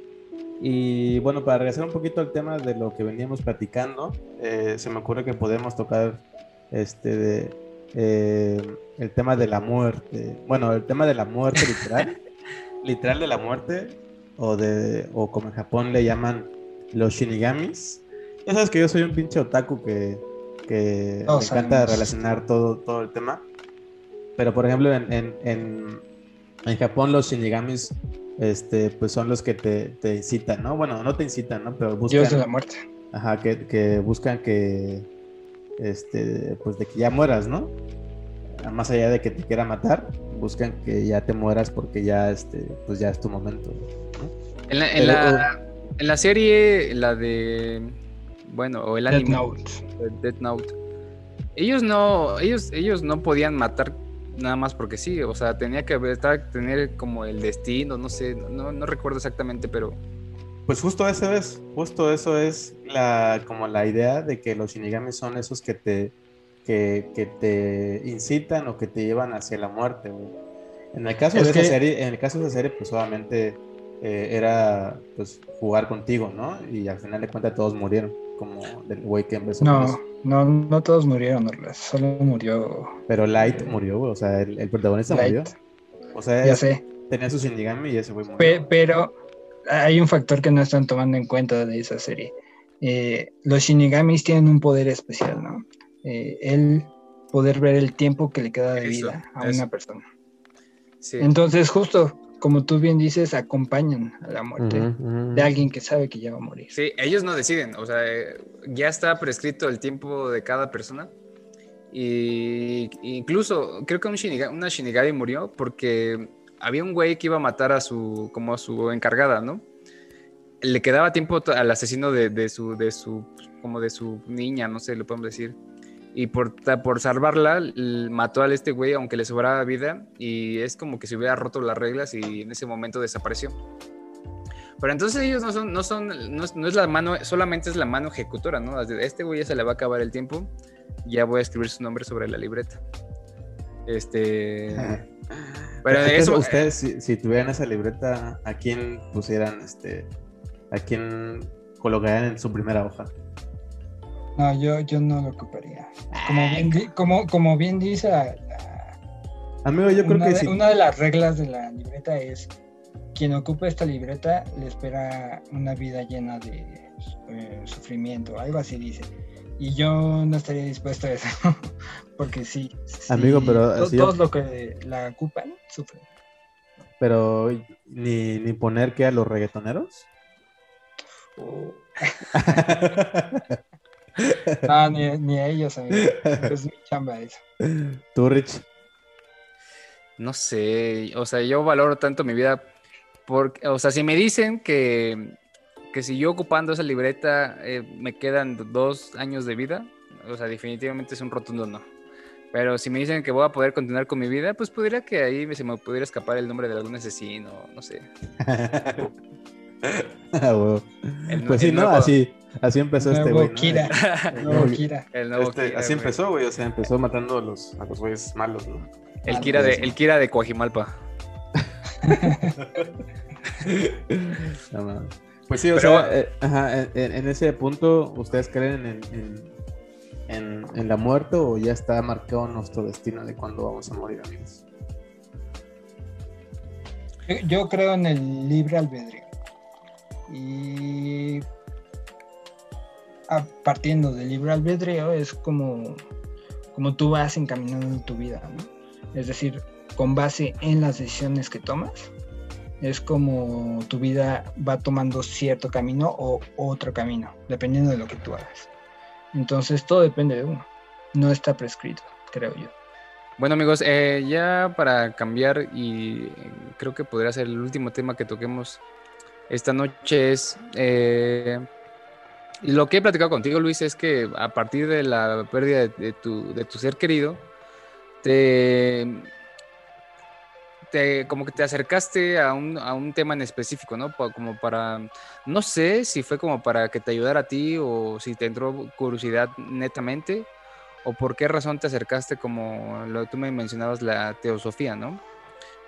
Y bueno, para regresar un poquito al tema de lo que veníamos platicando, eh, se me ocurre que podemos tocar este de, eh, el tema de la muerte. Bueno, el tema de la muerte literal, literal de la muerte, o de, o como en Japón le llaman los shinigamis. Ya sabes que yo soy un pinche otaku que, que me encanta relacionar todo, todo el tema. Pero por ejemplo, en, en, en, en Japón los shinigamis este, pues son los que te, te, incitan, ¿no? Bueno, no te incitan, ¿no? Pero buscan... Dios de la muerte. Ajá, que, que buscan que, este, pues de que ya mueras, ¿no? Más allá de que te quiera matar, buscan que ya te mueras porque ya, este, pues ya es tu momento. En, la, en, la, en, la, serie, la de, bueno, o el anime, Death Note. Death Note. Ellos no, ellos, ellos no podían matar nada más porque sí, o sea, tenía que tener como el destino, no sé, no, no recuerdo exactamente, pero... Pues justo eso es, justo eso es la, como la idea de que los shinigamis son esos que te, que, te incitan o que te llevan hacia la muerte, En el caso de esa serie, en el caso de esa serie, pues obviamente eh, era pues jugar contigo, ¿no? Y al final de cuentas todos murieron, como del güey que empezó. No, no, no todos murieron, solo murió. Pero Light murió, o sea, el, protagonista murió. O sea, ya sé. tenía su Shinigami y ese güey murió. pero hay un factor que no están tomando en cuenta de esa serie. Eh, los Shinigamis tienen un poder especial, ¿no? Eh, el poder ver el tiempo que le queda de vida a una persona. Entonces, justo como tú bien dices, acompañan a la muerte de alguien que sabe que ya va a morir. Sí, ellos no deciden, o sea, ya está prescrito el tiempo de cada persona. Y incluso creo que un una Shinigami murió porque había un güey que iba a matar a su, como a su encargada, ¿no? Le quedaba tiempo al asesino de, de su, de su, como de su niña, no sé, lo podemos decir y por, por salvarla mató a este güey aunque le sobraba vida y es como que se hubiera roto las reglas y en ese momento desapareció. Pero entonces ellos no son, no son, no es, la mano, solamente es la mano ejecutora, ¿no? Este güey ya se le va a acabar el tiempo, ya voy a escribir su nombre sobre la libreta. Este... Pero de eso... Ustedes, si, si, tuvieran esa libreta, ¿a quién pusieran, este, a quién colocarían en su primera hoja? No, yo, yo no lo ocuparía. Como bien, como, como bien dice Amigo, yo creo que sí. Una de las reglas de la libreta es quien ocupa esta libreta le espera una vida llena de eh, sufrimiento, algo así dice. Y yo no estaría dispuesto a eso, porque sí. Amigo, pero... todos los que la ocupan sufren. Pero, ¿ni, ni poner que a los reggaetoneros? Oh. No, ni, a ellos, amigo. Es mi chamba eso. ¿Tú, Rich? No sé, o sea, yo valoro tanto mi vida porque, o sea, si me dicen que, que si yo ocupando esa libreta eh, me quedan dos años de vida, o sea, definitivamente es un rotundo no. Pero si me dicen que voy a poder continuar con mi vida, pues podría que ahí se me pudiera escapar el nombre de algún asesino, no sé. ah, pues sí, ¿no? Así, Así empezó este güey. Kira. El nuevo Kira. Este, así empezó, güey. O sea, empezó matando a los, a los güeyes malos, ¿no? El, Kira de, el Kira de Coajimalpa. Pues sí, o sea, eh, ajá, en, ese punto, ¿ustedes creen en, en, en, la muerte o ya está marcado nuestro destino de cuándo vamos a morir, amigos? Yo creo en el libre albedrío. Y partiendo del libre albedrío es como, como tú vas encaminando tu vida, ¿no? Es decir, con base en las decisiones que tomas, es como tu vida va tomando cierto camino o otro camino, dependiendo de lo que tú hagas. Entonces todo depende de uno, no está prescrito, creo yo. Bueno amigos, eh, ya para cambiar y creo que podría ser el último tema que toquemos esta noche es eh, lo que he platicado contigo, Luis, es que a partir de la pérdida de, tu, ser querido, te, como que te acercaste a un, tema en específico, ¿no? Como para, no sé si fue como para que te ayudara a ti o si te entró curiosidad netamente o por qué razón te acercaste como lo tú me mencionabas la teosofía, ¿no?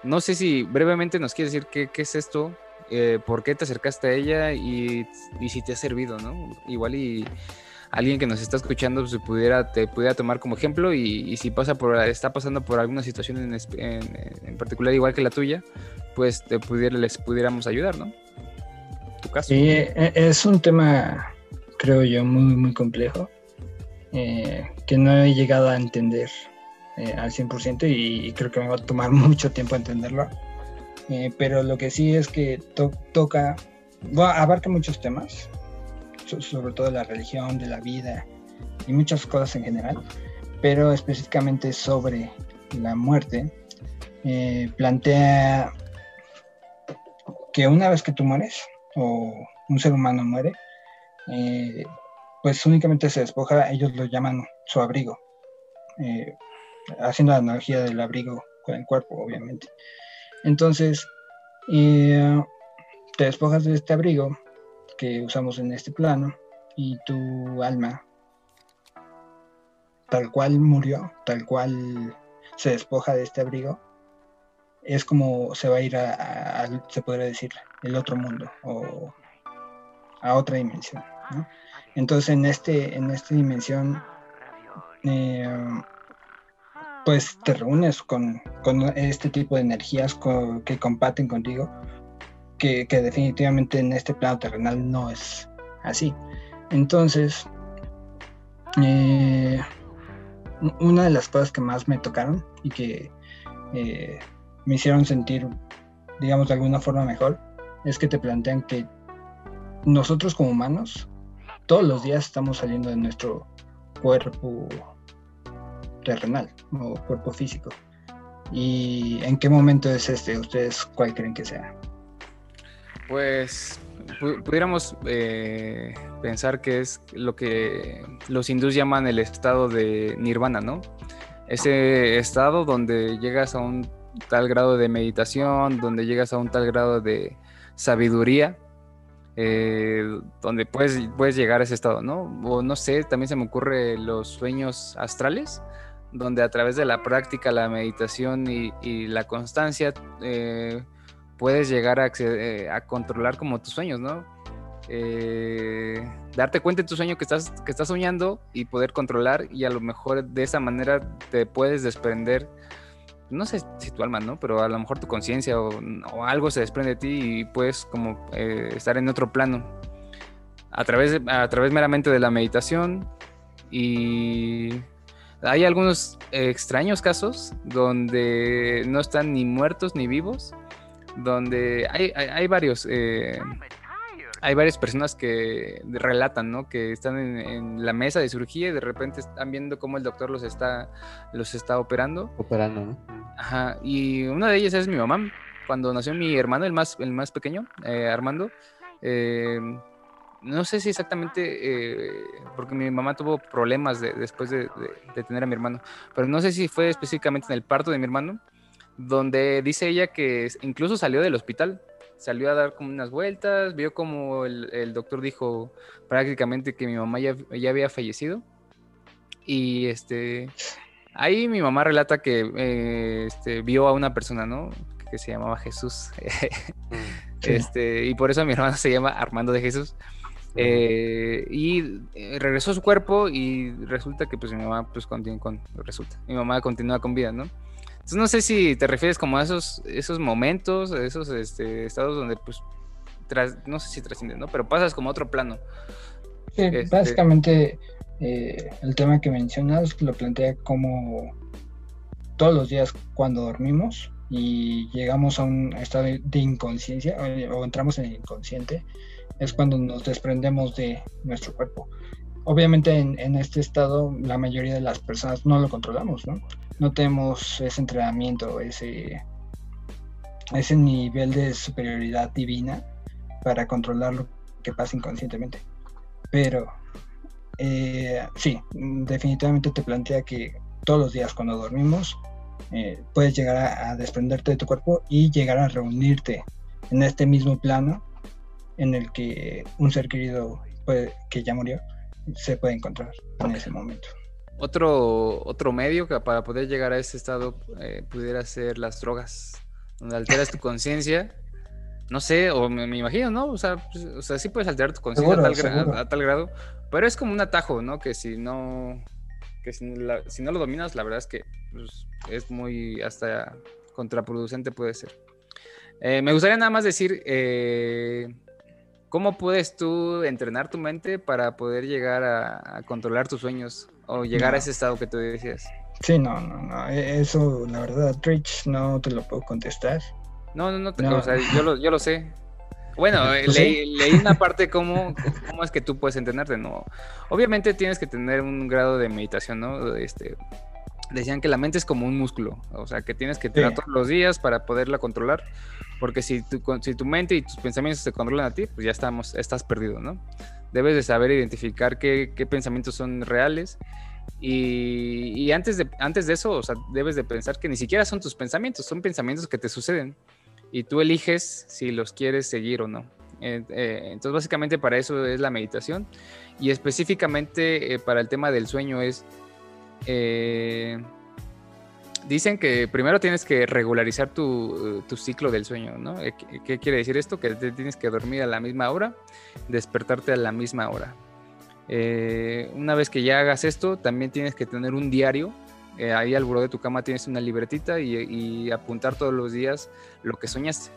No sé si brevemente nos quieres decir qué, qué es esto, eh, por qué te acercaste a ella y, y, si te ha servido, ¿no? Igual y alguien que nos está escuchando se pudiera, te pudiera tomar como ejemplo y, si pasa por, está pasando por alguna situación en, en, en, particular igual que la tuya, pues te pudiera, les pudiéramos ayudar, ¿no? Tu caso. Sí, e, es un tema, creo yo, muy, muy complejo, eh, que no he llegado a entender eh, al 100% y, y, creo que me va a tomar mucho tiempo entenderlo. Eh, pero lo que sí es que to toca, abarca muchos temas, sobre todo de la religión, de la vida y muchas cosas en general, pero específicamente sobre la muerte, eh, plantea que una vez que tú mueres o un ser humano muere, eh, pues únicamente se despoja, ellos lo llaman su abrigo, eh, haciendo la analogía del abrigo con el cuerpo, obviamente. Entonces, te despojas de este abrigo que usamos en este plano y tu alma, tal cual murió, tal cual se despoja de este abrigo, es como se va a ir a, se podría decir, el otro mundo o a otra dimensión. Entonces en, este, en esta dimensión, eh, pues te reúnes con, con, este tipo de energías que combaten contigo que, definitivamente en este plano terrenal no es así. Entonces, eh, una de las cosas que más me tocaron y que eh, me hicieron sentir, digamos, de alguna forma mejor, es que te plantean que nosotros como humanos, todos los días estamos saliendo de nuestro cuerpo terrenal o cuerpo físico. ¿Y en qué momento es este? ¿Ustedes cuál creen que sea? Pues pudiéramos eh, pensar que es lo que los hindús llaman el estado de nirvana, ¿no? Ese estado donde llegas a un tal grado de meditación, donde llegas a un tal grado de sabiduría, eh, donde puedes, puedes llegar a ese estado, ¿no? O no sé, también se me ocurre los sueños astrales, donde a través de la práctica, la meditación y, y la constancia eh, puedes llegar a, acceder, a, controlar como tus sueños, ¿no? Eh, darte cuenta de tu sueño que estás, que estás soñando y poder controlar y a lo mejor de esa manera te puedes desprender no sé si tu alma, ¿no? Pero a lo mejor tu conciencia o, algo se desprende de ti y puedes como eh, estar en otro plano a través, a través meramente de la meditación y hay algunos extraños casos donde no están ni muertos ni vivos, donde hay, hay, hay varios... Eh, hay varias personas que relatan, ¿no? Que están en, en, la mesa de cirugía y de repente están viendo cómo el doctor los está, los está operando. Operando, ¿no? Ajá. Y una de ellas es mi mamá. Cuando nació mi hermano, el más, el más pequeño, eh, Armando, eh, no sé si exactamente, eh, porque mi mamá tuvo problemas de, después de, de, de, tener a mi hermano, pero no sé si fue específicamente en el parto de mi hermano, donde dice ella que incluso salió del hospital salió a dar como unas vueltas, vio como el, el doctor dijo prácticamente que mi mamá ya, ya, había fallecido. Y este, ahí mi mamá relata que eh, este, vio a una persona, ¿no? Que se llamaba Jesús. este, y por eso mi hermano se llama Armando de Jesús. Eh, y eh, regresó a su cuerpo y resulta que pues mi mamá pues continúa con, resulta, mi mamá continúa con vida, ¿no? Entonces no sé si te refieres como a esos, esos momentos, a esos este, estados donde pues, tras, no sé si trascienden, ¿no? Pero pasas como a otro plano. Sí, este... básicamente eh, el tema que mencionas lo plantea como todos los días cuando dormimos y llegamos a un estado de, de inconsciencia o, o entramos en el inconsciente, es cuando nos desprendemos de nuestro cuerpo obviamente en, en, este estado la mayoría de las personas no lo controlamos, ¿no? No tenemos ese entrenamiento, ese, ese nivel de superioridad divina para controlar lo que pasa inconscientemente. Pero eh, sí, definitivamente te plantea que todos los días cuando dormimos eh, puedes llegar a, a desprenderte de tu cuerpo y llegar a reunirte en este mismo plano en el que un ser querido puede, que ya murió se puede encontrar en ese momento. Otro, otro medio que para poder llegar a ese estado eh, pudiera ser las drogas, donde alteras tu conciencia. No sé, o me, imagino, ¿no? O sea, pues, o sea, sí puedes alterar tu conciencia a, tal grado, pero es como un atajo, ¿no? Que si no, que si, no lo dominas, la verdad es que pues, es muy hasta contraproducente puede ser. Eh, me gustaría nada más decir eh, cómo puedes tú entrenar tu mente para poder llegar a, controlar tus sueños o llegar a ese estado que tú decías. Sí, no, no, no. E, eso, la verdad, Rich, no te lo puedo contestar. No, no, no, O sea, yo, lo, yo lo sé. Bueno, pues leí, una parte cómo, cómo es que tú puedes entrenarte, ¿no? Obviamente tienes que tener un grado de meditación, ¿no? Este, decían que la mente es como un músculo, o sea, que tienes que entrenar todos los días para poderla controlar, porque si tu, si tu mente y tus pensamientos se controlan a ti, pues ya estamos, estás perdido, ¿no? Debes de saber identificar qué, pensamientos son reales y, antes, de, antes de eso, o sea, debes de pensar que ni siquiera son tus pensamientos, son pensamientos que te suceden y tú eliges si los quieres seguir o no. Eh, eh, entonces, básicamente para eso es la meditación y específicamente eh, para el tema del sueño es dicen que primero tienes que regularizar tu, ciclo del sueño, ¿no? Eh, ¿Qué, quiere decir esto? Que tienes que dormir a la misma hora, despertarte a la misma hora. Eh, una vez que ya hagas esto, también tienes que tener un diario. ahí al borde de tu cama tienes una libretita y, apuntar todos los días lo que soñaste.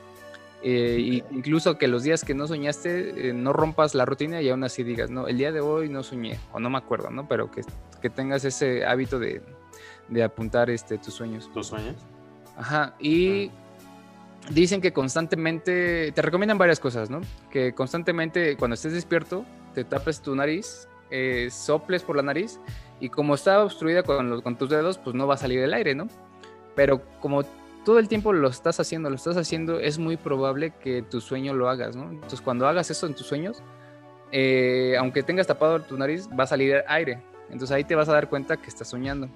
incluso que los días que no soñaste, no rompas la rutina y aún así digas, no, el día de hoy no soñé o no me acuerdo, ¿no? Pero que que tengas ese hábito de, apuntar este, tus sueños. ¿Tus sueños? Ajá, y dicen que constantemente, te recomiendan varias cosas, ¿no? Que constantemente cuando estés despierto, te tapes tu nariz, eh, soples por la nariz y como está obstruida con, con tus dedos, pues no va a salir el aire, ¿no? Pero como todo el tiempo lo estás haciendo, lo estás haciendo, es muy probable que tu sueño lo hagas, ¿no? Entonces cuando hagas eso en tus sueños, eh, aunque tengas tapado tu nariz, va a salir aire. Entonces ahí te vas a dar cuenta que estás soñando.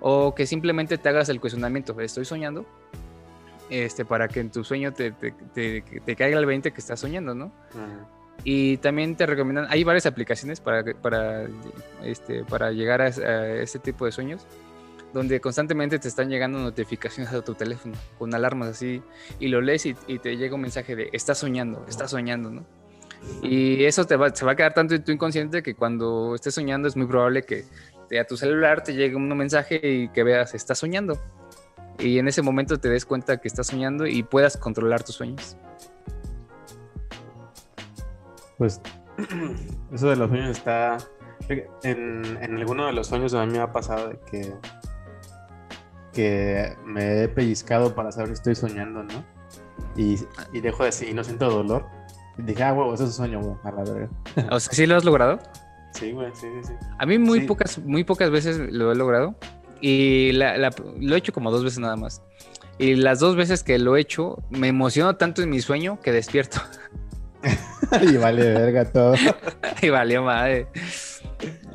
O que simplemente te hagas el cuestionamiento, ¿estoy soñando? Este, para que en tu sueño te, caiga el 20 que estás soñando, ¿no? Y también te recomiendan, hay varias aplicaciones para, para, este, para llegar a, ese tipo de sueños, donde constantemente te están llegando notificaciones a tu teléfono, con alarmas así, y lo lees y, y te llega un mensaje de, estás soñando, estás soñando, ¿no? Y eso te va, se va a quedar tanto en tu inconsciente que cuando estés soñando es muy probable que a tu celular te llegue un mensaje y que veas, estás soñando. Y en ese momento te des cuenta que estás soñando y puedas controlar tus sueños. Pues eso de los sueños está... En, en alguno de los sueños a mí me ha pasado de que, que me he pellizcado para saber si estoy soñando, ¿no? Y, y dejo de decir, y no siento dolor Dije, ah, huevo, eso es un sueño, güey, a la verga. O sea, ¿sí lo has logrado? Sí, güey, sí, sí, sí. A mí muy pocas, muy pocas veces lo he logrado. Y lo he hecho como dos veces nada más. Y las dos veces que lo he hecho, me emociono tanto en mi sueño que despierto. y vale verga todo. y valió madre.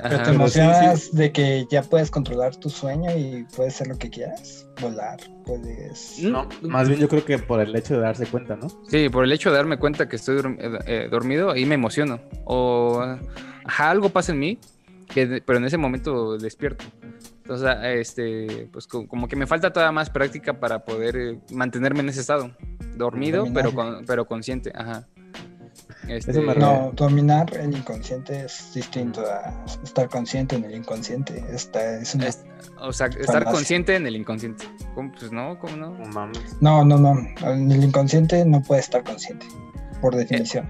Pero te emocionas de que ya puedes controlar tu sueño y puedes hacer lo que quieras, volar, puedes... No, más bien yo creo que por el hecho de darse cuenta, ¿no? Sí, por el hecho de darme cuenta que estoy eh, eh, dormido, ahí me emociono. O algo pasa en mí, que, pero en ese momento despierto. Entonces, este, pues como que me falta toda más práctica para poder eh, mantenerme en ese estado. Dormido, pero, pero consciente. Ajá. Este, no, dominar el inconsciente es distinto a estar consciente en el inconsciente. Esta es o sea, estar consciente en el inconsciente. Pues no, ¿cómo no? No, no, no. En el inconsciente no puede estar consciente, por definición.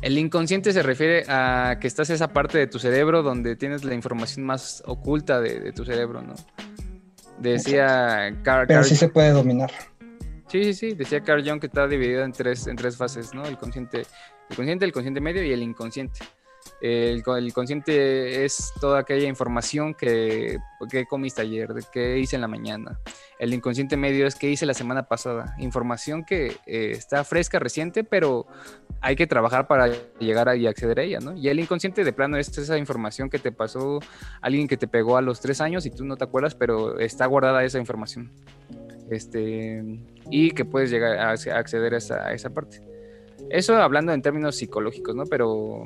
El inconsciente se refiere a que estás esa parte de tu cerebro donde tienes la información más oculta de, tu cerebro, ¿no? Decía Carl, Pero sí se puede dominar. Sí, sí, sí. Decía Carl Jung que está dividido en tres, en tres fases, ¿no? El consciente, el consciente, el consciente medio y el inconsciente. El, el, consciente es toda aquella información que, que comiste ayer, de qué hice en la mañana. El inconsciente medio es qué hice la semana pasada. Información que eh, está fresca, reciente, pero hay que trabajar para llegar a, y acceder a ella, ¿no? Y el inconsciente de plano es esa información que te pasó alguien que te pegó a los tres años y tú no te acuerdas, pero está guardada esa información. Este, y que puedes llegar a, acceder a esa, parte. Eso hablando en términos psicológicos, ¿no? Pero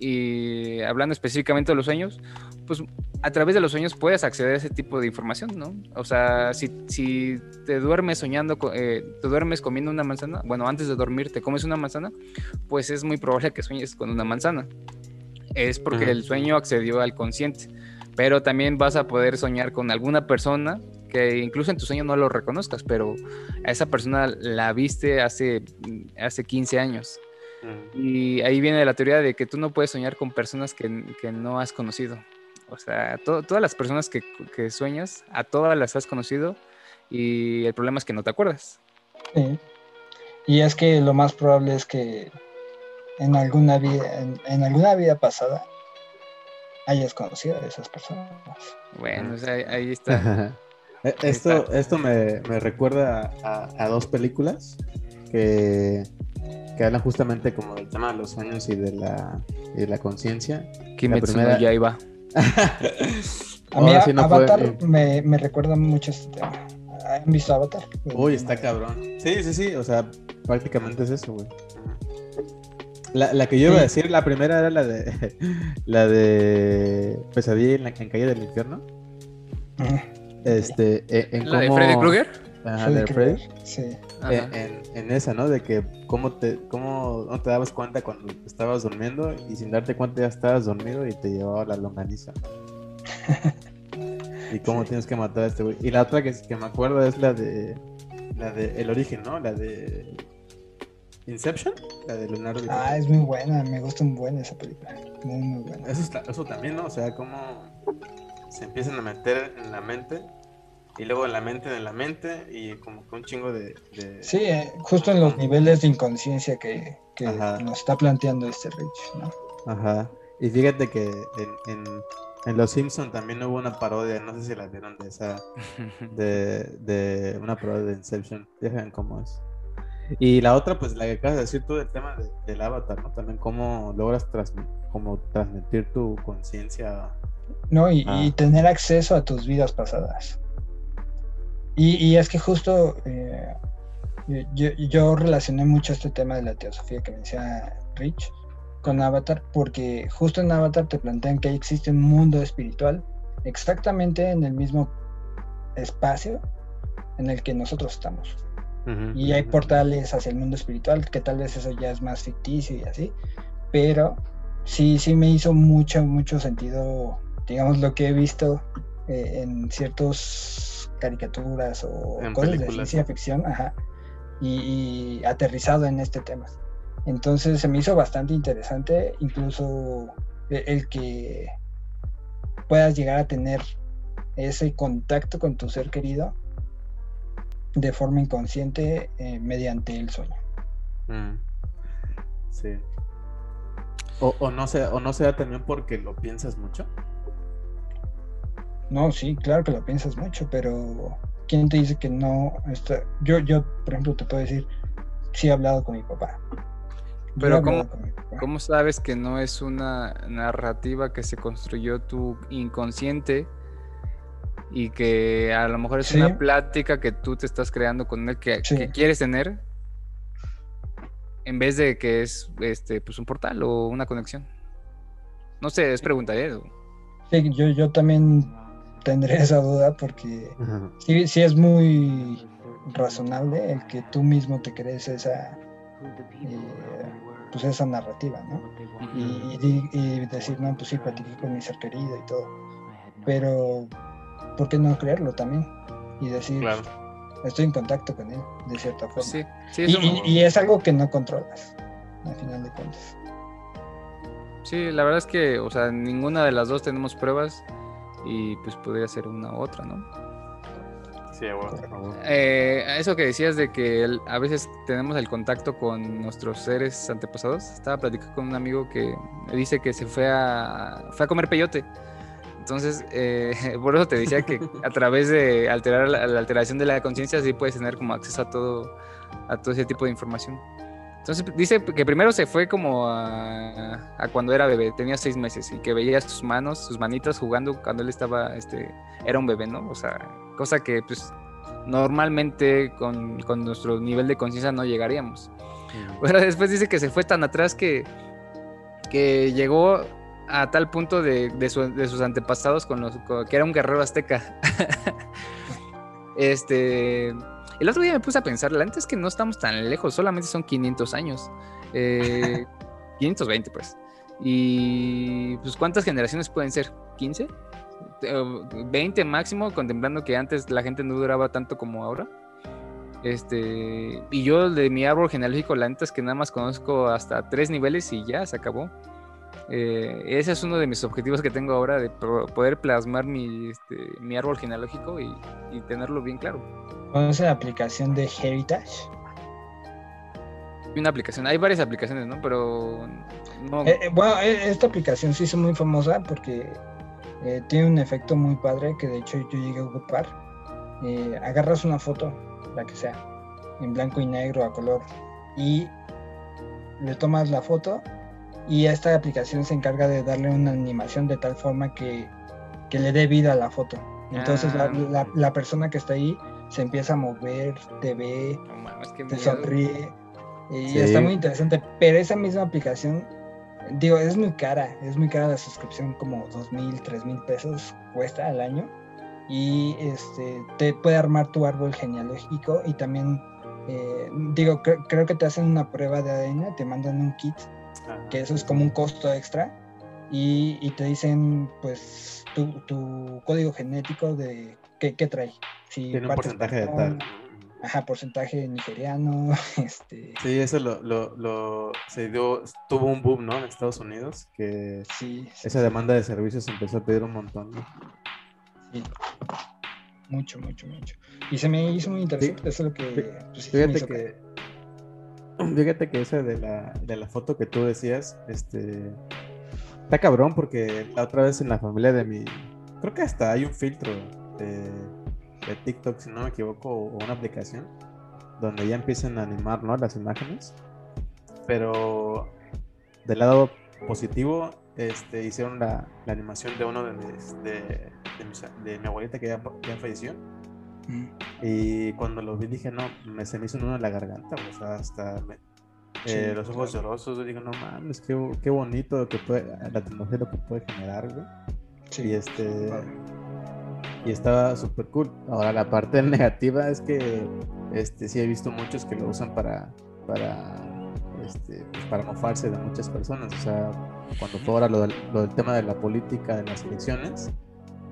y hablando específicamente de los sueños, pues a través de los sueños puedes acceder a ese tipo de información, ¿no? O sea, si, si te duermes soñando, eh, te duermes comiendo una manzana, bueno, antes de dormir te comes una manzana, pues es muy probable que sueñes con una manzana. Es porque el sueño accedió al consciente. Pero también vas a poder soñar con alguna persona que incluso en tu sueño no lo reconozcas, pero a esa persona la viste hace, hace 15 años. Y ahí viene la teoría de que tú no puedes soñar con personas que, que no has conocido. O sea, todas las personas que, que, sueñas, a todas las has conocido y el problema es que no te acuerdas. Sí. Y es que lo más probable es que en alguna vida, en, alguna vida pasada hayas conocido a esas personas. Bueno, o sea, ahí está. Eh, esto, esto me, me recuerda a, a, dos películas que, que hablan justamente como del tema de los sueños y de la, y de la conciencia. Kimetsu primera... no Yaiba. a mí sí no Avatar me, me, recuerda mucho este tema. ¿Han visto Avatar? Uy, está cabrón. Sí, sí, sí, o sea, prácticamente es eso, güey. La, la, que yo iba a decir, la primera era la de la de Pesadilla en la en calle del infierno. Este, e, en ¿La de Freddy Krueger? Ajá, de Freddy. Sí. En, en, en, esa, ¿no? De que cómo te, cómo no te dabas cuenta cuando estabas durmiendo y sin darte cuenta ya estabas dormido y te llevaba la longaniza. y cómo sí. tienes que matar a este güey. Y la otra que, que me acuerdo es la de la de El Origen, ¿no? La de Inception, la de Leonardo DiCaprio. Ah, es muy buena, me gusta un buen esa película. Muy, muy buena. Eso, está, eso también, ¿no? O sea, cómo se empiezan a meter en la mente y luego en la mente, en la mente y como que un chingo de... de... Sí, eh, justo en los niveles de inconsciencia que, que nos está planteando este Rich, ¿no? Ajá. Y fíjate que en, en, en Los Simpson también hubo una parodia, no sé si la vieron de esa, de, de una parodia de Inception. Fíjense cómo es. Y la otra, pues la que acabas de decir tú del tema de, del avatar, ¿no? También cómo logras transmi como transmitir tu conciencia. No, y, tener acceso a tus vidas pasadas. Y, y es que justo eh, yo, yo, relacioné mucho este tema de la teosofía que menciona Rich con Avatar, porque justo en Avatar te plantean que existe un mundo espiritual exactamente en el mismo espacio en el que nosotros estamos. Y hay portales hacia el mundo espiritual, que tal vez eso ya es más ficticio y así, pero sí, sí me hizo mucho, mucho sentido, digamos, lo que he visto eh, en ciertas caricaturas o en cosas películas. de ciencia ficción, ajá, y, y, aterrizado en este tema. Entonces se me hizo bastante interesante, incluso el, el que puedas llegar a tener ese contacto con tu ser querido de forma inconsciente eh, mediante el sueño. Mm. Sí. O, o, no sea, o no sea también porque lo piensas mucho. No, sí, claro que lo piensas mucho, pero ¿quién te dice que no está? Yo, yo, por ejemplo, te puedo decir, sí he hablado con mi papá. Pero ¿cómo, ¿cómo sabes que no es una narrativa que se construyó tu inconsciente y que a lo mejor es sí. una plática que tú te estás creando con él que, sí. que, quieres tener en vez de que es este pues un portal o una conexión. No sé, es pregunta ¿eh? Sí, yo, yo también tendré esa duda porque sí, sí es muy razonable el que tú mismo te crees esa eh, pues esa narrativa, ¿no? Y, y, y, decir, no, pues sí, platiqué con mi ser querido y todo. Pero ¿por qué no creerlo también? Y decir, claro. estoy en contacto con él, de cierta forma. Sí, sí, y, y, y, es algo que no controlas, al final de cuentas. Sí, la verdad es que, o sea, ninguna de las dos tenemos pruebas y pues podría ser una u otra, ¿no? Sí, bueno. Eh, eso que decías de que el, a veces tenemos el contacto con nuestros seres antepasados. Estaba platicando con un amigo que dice que se fue a, fue a comer peyote. Entonces, eh, por eso te decía que a través de alterar la, la alteración de la conciencia sí puedes tener como acceso a todo, a todo ese tipo de información. Entonces dice que primero se fue como a, a, cuando era bebé, tenía seis meses y que veía sus manos, sus manitas jugando cuando él estaba, este, era un bebé, ¿no? O sea, cosa que pues normalmente con, con nuestro nivel de conciencia no llegaríamos. Pero después dice que se fue tan atrás que que llegó a tal punto de, sus antepasados con los que era un guerrero azteca. este. El otro día me puse a pensar, la antes que no estamos tan lejos, solamente son 500 años. 520, eh, pues. Y pues, ¿cuántas generaciones pueden ser? ¿15? ¿20 máximo? Contemplando que antes la gente no duraba tanto como ahora. Este, y yo de mi árbol genealógico, la neta es que nada más conozco hasta tres niveles y ya se acabó. Eh, ese es uno de mis objetivos que tengo ahora, de poder plasmar mi, este, mi árbol genealógico y, tenerlo bien claro. ¿Conoce la aplicación de Heritage? Una aplicación, hay varias aplicaciones, ¿no? Pero eh, eh, bueno, esta aplicación sí es muy famosa porque tiene un efecto muy padre que de hecho yo llegué a ocupar. agarras una foto la que sea, en blanco y negro, a color, y le tomas la foto y esta aplicación se encarga de darle una animación de tal forma que, le dé vida a la foto. Entonces la, ah. persona que está ahí se empieza a mover, te ve, te sonríe. Y está muy interesante. Pero esa misma aplicación, digo, es muy cara. Es muy cara la suscripción, como dos mil, tres mil pesos cuesta al año y este, te puede armar tu árbol genealógico y también, eh, digo, creo que te hacen una prueba de ADN, te mandan un kit, que eso es como un costo extra, y, te dicen, pues, tu, código genético de qué, trae. Si Tiene un porcentaje de tal. Ajá, porcentaje nigeriano, este... Sí, eso lo, lo, se dio, tuvo un boom, ¿no? En Estados Unidos, que sí, esa demanda de servicios empezó a pedir un montón, ¿no? Sí. Mucho, mucho, mucho. Y se me hizo muy interesante. Eso es lo que. Pues, fíjate que. Fíjate que esa de la, de la foto que tú decías, este. Está cabrón porque la otra vez en la familia de mi. Creo que hasta hay un filtro de, de TikTok, si no me equivoco, o una aplicación donde ya empiezan a animar ¿no? las imágenes. Pero del lado positivo, este, hicieron la, la animación de uno de mis, de, de, mi, abuelita que ya, ya falleció. Mm. Y cuando lo vi dije, no, me, se me hizo uno en la garganta, o sea, hasta eh, los ojos llorosos. Yo digo, no mames, qué, qué bonito que puede, la tecnología lo que puede generar, güey. y este. Y estaba súper cool. Ahora, la parte negativa es que este, sí he visto muchos que lo usan para, para, este, pues para mofarse de muchas personas. O sea, cuando fue ahora lo del, lo del tema de la política, de las elecciones,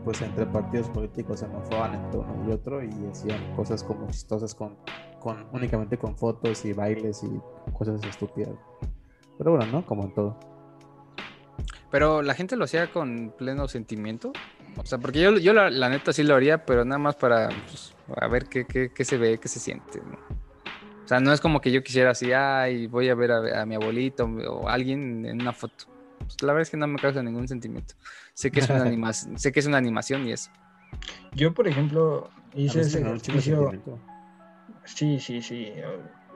pues entre partidos políticos se mofaban entre uno y otro y hacían cosas como chistosas con, con únicamente con fotos y bailes y cosas estúpidas. Pero bueno, ¿no? Como en todo. Pero la gente lo hacía con pleno sentimiento. O sea, porque yo, yo la, neta sí lo haría, pero nada más para pues, a ver qué, qué, qué, se ve, qué se siente. O sea, no es como que yo quisiera así, ay, voy a ver a, a mi abuelito o alguien en una foto. Pues, la verdad es que no me causa ningún sentimiento. Sé que es una animación, sé que es una animación y eso. Yo, por ejemplo, hice ese ejercicio. Sí, sí, sí.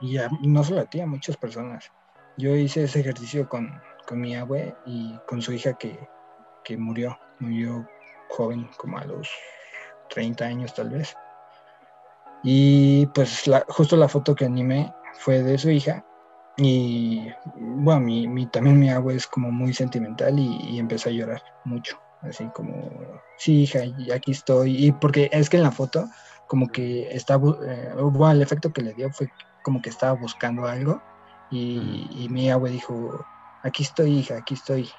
Y no solo a ti, a muchas personas. Yo hice ese ejercicio con, mi abue y con su hija que, murió. Murió joven, como a los 30 años tal vez. Y pues justo la foto que animé fue de su hija y bueno, mi, también mi agua es como muy sentimental y, empecé a llorar mucho. Así como, sí, hija, aquí estoy. Y porque es que en la foto, como que estaba, eh, bueno, el efecto que le dio fue como que estaba buscando algo. Y, mi agua dijo, aquí estoy, hija, aquí estoy.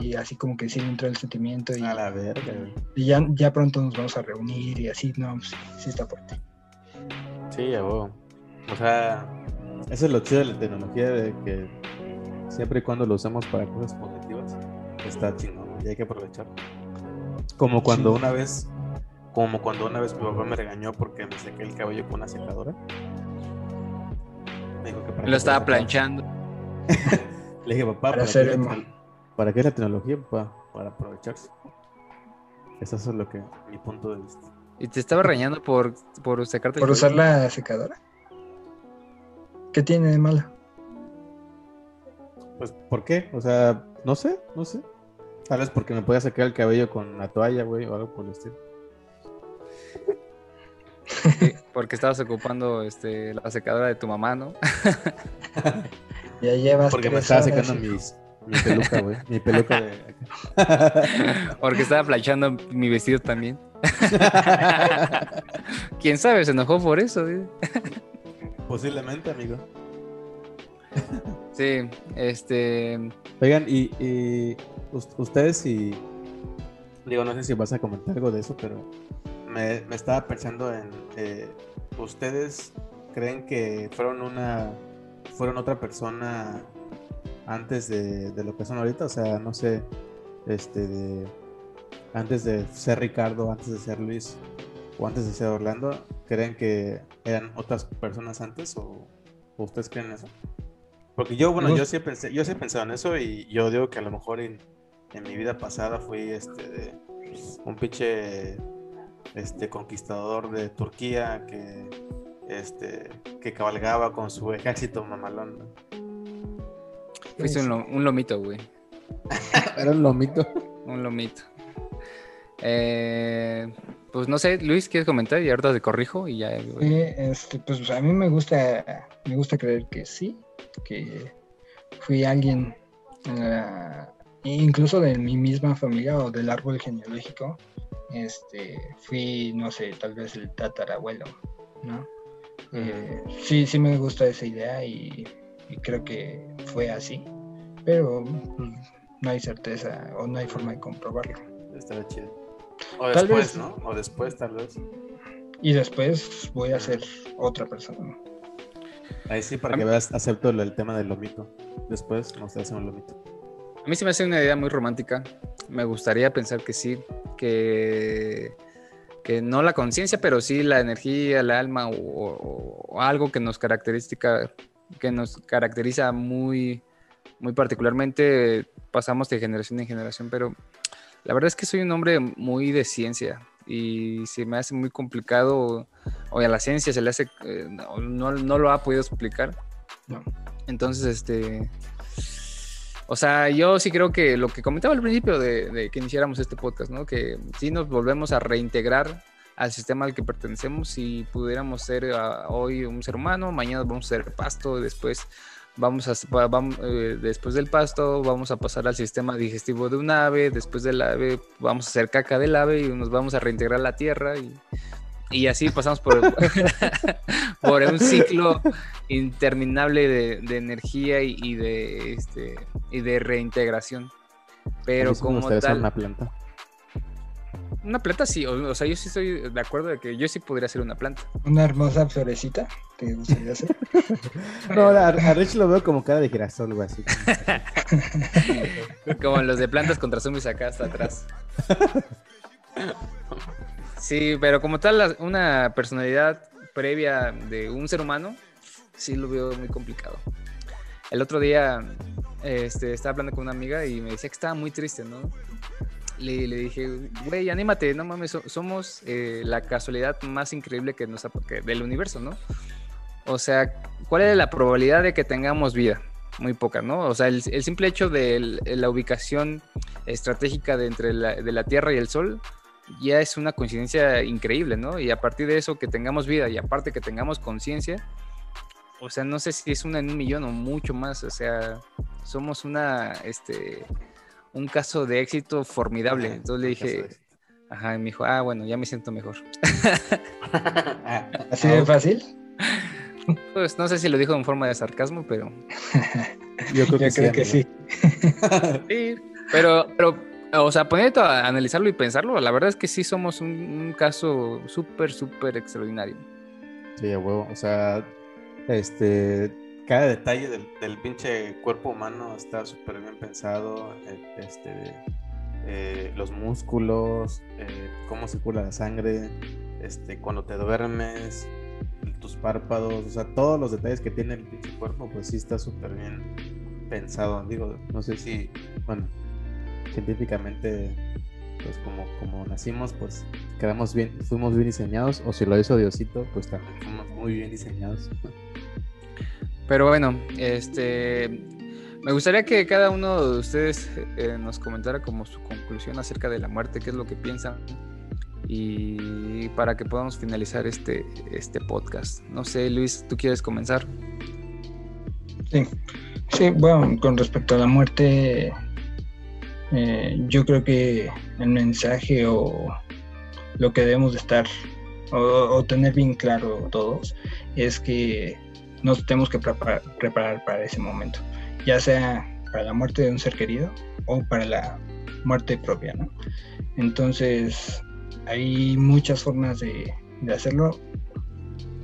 Y, así como que sí entró el sentimiento. Y, a la verga. Y ya, ya pronto nos vamos a reunir y así, no, pues, sí, está fuerte. Sí, ya, O sea, eso es lo chido de la tecnología, de que siempre y cuando lo usamos para cosas positivas, está chingón y hay que aprovechar. Como cuando una vez, como cuando una vez mi papá me regañó porque me sequé el cabello con una secadora. Me dijo que para Lo estaba planchando. Le dije, papá, ¿para, qué, la, ¿para qué la tecnología, papá? Para aprovecharse. Eso es lo que, mi punto de vista. ¿Y te estaba regañando por, por secarte ¿Por usar la secadora? ¿Qué tiene de mala? Pues, ¿por qué? O sea, no sé, no sé. Tal vez porque me podía sacar el cabello con la toalla, güey, o algo por el estilo. porque estabas ocupando este, la secadora de tu mamá, ¿no? ya llevas. Porque me estaba secando mis, Mi peluca, güey. Mi peluca de. Porque estaba planchando mi vestido también. Quién sabe, se enojó por eso. Posiblemente, amigo. Sí, este. Oigan, y, ustedes y. Digo, no sé si vas a comentar algo de eso, pero me, estaba pensando en. Eh, ¿Ustedes creen que fueron una. Fueron otra persona antes de, de, lo que son ahorita? O sea, no sé. Este, de, antes de ser Ricardo, antes de ser Luis o antes de ser Orlando, ¿creen que eran otras personas antes o, ustedes creen eso? Porque yo, bueno, yo sí, pensé, yo sí he pensado en eso y yo digo que a lo mejor en, mi vida pasada fui este de un pinche este conquistador de Turquía que este que cabalgaba con su ejército mamalón. Fuiste un, un lomito, güey. Era un lomito. Un lomito. Eh, pues no sé, Luis, ¿quieres comentar? Y ahorita te corrijo y ya. este, pues a mí me gusta, me gusta creer que sí, que fui alguien, incluso de mi misma familia o del árbol genealógico, este, fui, no sé, tal vez el tatarabuelo, ¿no? Eh, sí, sí me gusta esa idea y, creo que fue así, pero pues, no hay certeza o no hay forma de comprobarlo. Estará chido. O después, ¿no? O después, tal vez. Y después voy a ser otra persona. Ahí sí, para que veas, acepto el, tema del lomito. Después nos hace un lomito. A mí se me hace una idea muy romántica. Me gustaría pensar que sí, que, que no la conciencia, pero sí la energía, el alma o, algo que nos caracteriza, que nos caracteriza muy, muy particularmente. Pasamos de generación en generación, pero la verdad es que soy un hombre muy de ciencia y se me hace muy complicado, o a la ciencia se le hace, eh, no, lo ha podido explicar. Entonces, este, o sea, yo sí creo que lo que comentaba al principio de, que iniciáramos este podcast, ¿no? Que si nos volvemos a reintegrar al sistema al que pertenecemos, si pudiéramos ser ah, hoy un ser humano, mañana vamos a ser pasto, después vamos a, eh, después del pasto vamos a pasar al sistema digestivo de un ave, después del ave vamos a hacer caca del ave y nos vamos a reintegrar a la tierra y, y así pasamos por, por un ciclo interminable de, de energía y, de, este, y de reintegración. Pero como tal... Una planta. Una planta sí, o, sea, yo sí estoy de acuerdo de que yo sí podría ser una planta. Una hermosa florecita, ¿te gustaría ser? no, a, Rich lo veo como cara de girasol, güey, así. como los de plantas contra zombies acá hasta atrás. Sí, pero como tal, una personalidad previa de un ser humano, sí lo veo muy complicado. El otro día este, estaba hablando con una amiga y me decía que estaba muy triste, ¿no? le, le dije, güey, anímate, no mames, somos eh, la casualidad más increíble que nos del universo, ¿no? O sea, ¿cuál es la probabilidad de que tengamos vida? Muy poca, ¿no? O sea, el, simple hecho de la ubicación estratégica de entre de la Tierra y el Sol ya es una coincidencia increíble, ¿no? Y a partir de eso que tengamos vida y aparte que tengamos conciencia, o sea, no sé si es una en un millón o mucho más, o sea, somos una, este, un caso de éxito formidable. Entonces le dije, ajá, y me dijo, ah, bueno, ya me siento mejor. ¿Así de fácil? Pues no sé si lo dijo en forma de sarcasmo, pero. Yo creo que, sí, sí. pero, pero, o sea, poniendo a analizarlo y pensarlo, la verdad es que sí somos un, caso súper, súper extraordinario. Sí, a huevo. O sea, este cada detalle del, pinche cuerpo humano está súper bien pensado. Eh, este, eh, los músculos, eh, cómo circula la sangre, este, cuando te duermes, tus párpados, o sea, todos los detalles que tiene el pinche cuerpo, pues sí está súper bien pensado. Digo, no sé si, bueno, científicamente, pues como, como nacimos, pues quedamos bien, fuimos bien diseñados, o si lo hizo Diosito, pues también fuimos muy bien diseñados. Pero bueno, este me gustaría que cada uno de ustedes eh, nos comentara como su conclusión acerca de la muerte, qué es lo que piensan y para que podamos finalizar este, este podcast. No sé, Luis, ¿tú quieres comenzar? Sí. Sí, bueno, con respecto a la muerte, eh, yo creo que el mensaje o lo que debemos de estar o, tener bien claro todos es que nos tenemos que preparar, para ese momento, ya sea para la muerte de un ser querido o para la muerte propia, ¿no? Entonces, hay muchas formas de, hacerlo,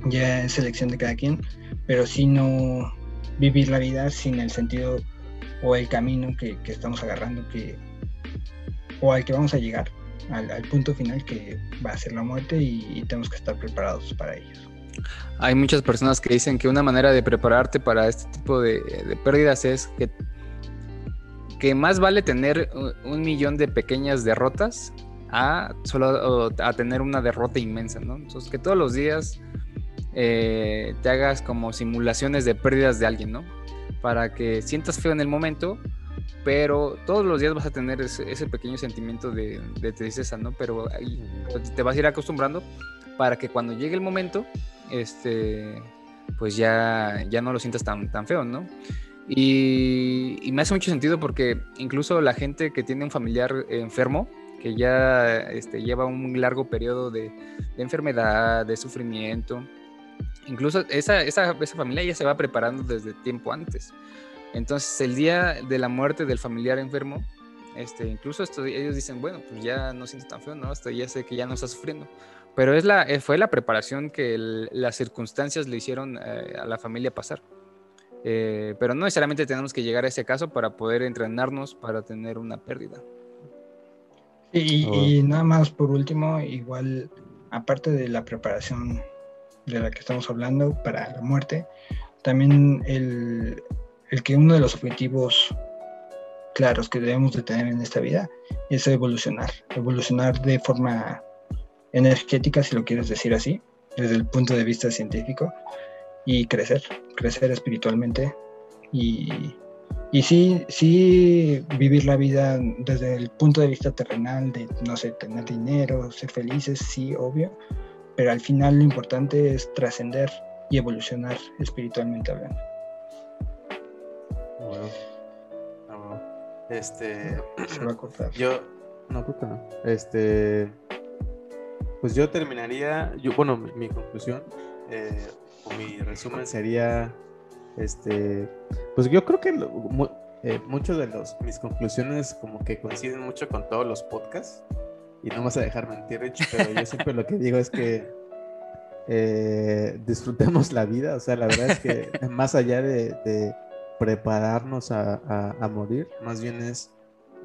ya es selección de cada quien, pero si no vivir la vida sin el sentido o el camino que, estamos agarrando que, o al que vamos a llegar, al, punto final que va a ser la muerte y, tenemos que estar preparados para ellos. Hay muchas personas que dicen que una manera de prepararte para este tipo de, pérdidas es que, que más vale tener un millón de pequeñas derrotas a solo a tener una derrota inmensa, ¿no? Entonces que todos los días eh, te hagas como simulaciones de pérdidas de alguien, ¿no? Para que sientas feo en el momento, pero todos los días vas a tener ese, pequeño sentimiento de, tristeza, ¿no? Pero ahí te vas a ir acostumbrando para que cuando llegue el momento, este, pues ya, ya no lo sientas tan, tan feo, ¿no? Y, y, me hace mucho sentido porque incluso la gente que tiene un familiar enfermo, que ya este, lleva un largo periodo de, de enfermedad, de sufrimiento, incluso esa, esa, esa, familia ya se va preparando desde tiempo antes. Entonces, el día de la muerte del familiar enfermo, este, incluso esto, ellos dicen, bueno, pues ya no siento tan feo, ¿no? Hasta ya sé que ya no está sufriendo. Pero es la, eh, fue la preparación que las circunstancias le hicieron eh, a la familia pasar. Eh, pero no necesariamente tenemos que llegar a ese caso para poder entrenarnos para tener una pérdida. Y, y nada más por último, igual, aparte de la preparación de la que estamos hablando para la muerte, también el, el que uno de los objetivos claros que debemos de tener en esta vida es evolucionar, evolucionar de forma energética, si lo quieres decir así, desde el punto de vista científico, y crecer, crecer espiritualmente y, y sí, sí vivir la vida desde el punto de vista terrenal, de, no sé, tener dinero, ser felices, sí, obvio, pero al final lo importante es trascender y evolucionar espiritualmente hablando. Bueno, Este. Se va a cortar. Yo. No, creo que no. Este. Pues yo terminaría. Yo, bueno, mi, conclusión eh, o mi resumen sería. Este. Pues yo creo que eh, muchos de los, mis conclusiones, como que coinciden mucho con todos los podcasts y no vas a dejar mentir, Rich, pero yo siempre lo que digo es que eh, disfrutemos la vida. O sea, la verdad es que más allá de, prepararnos a, morir, más bien es,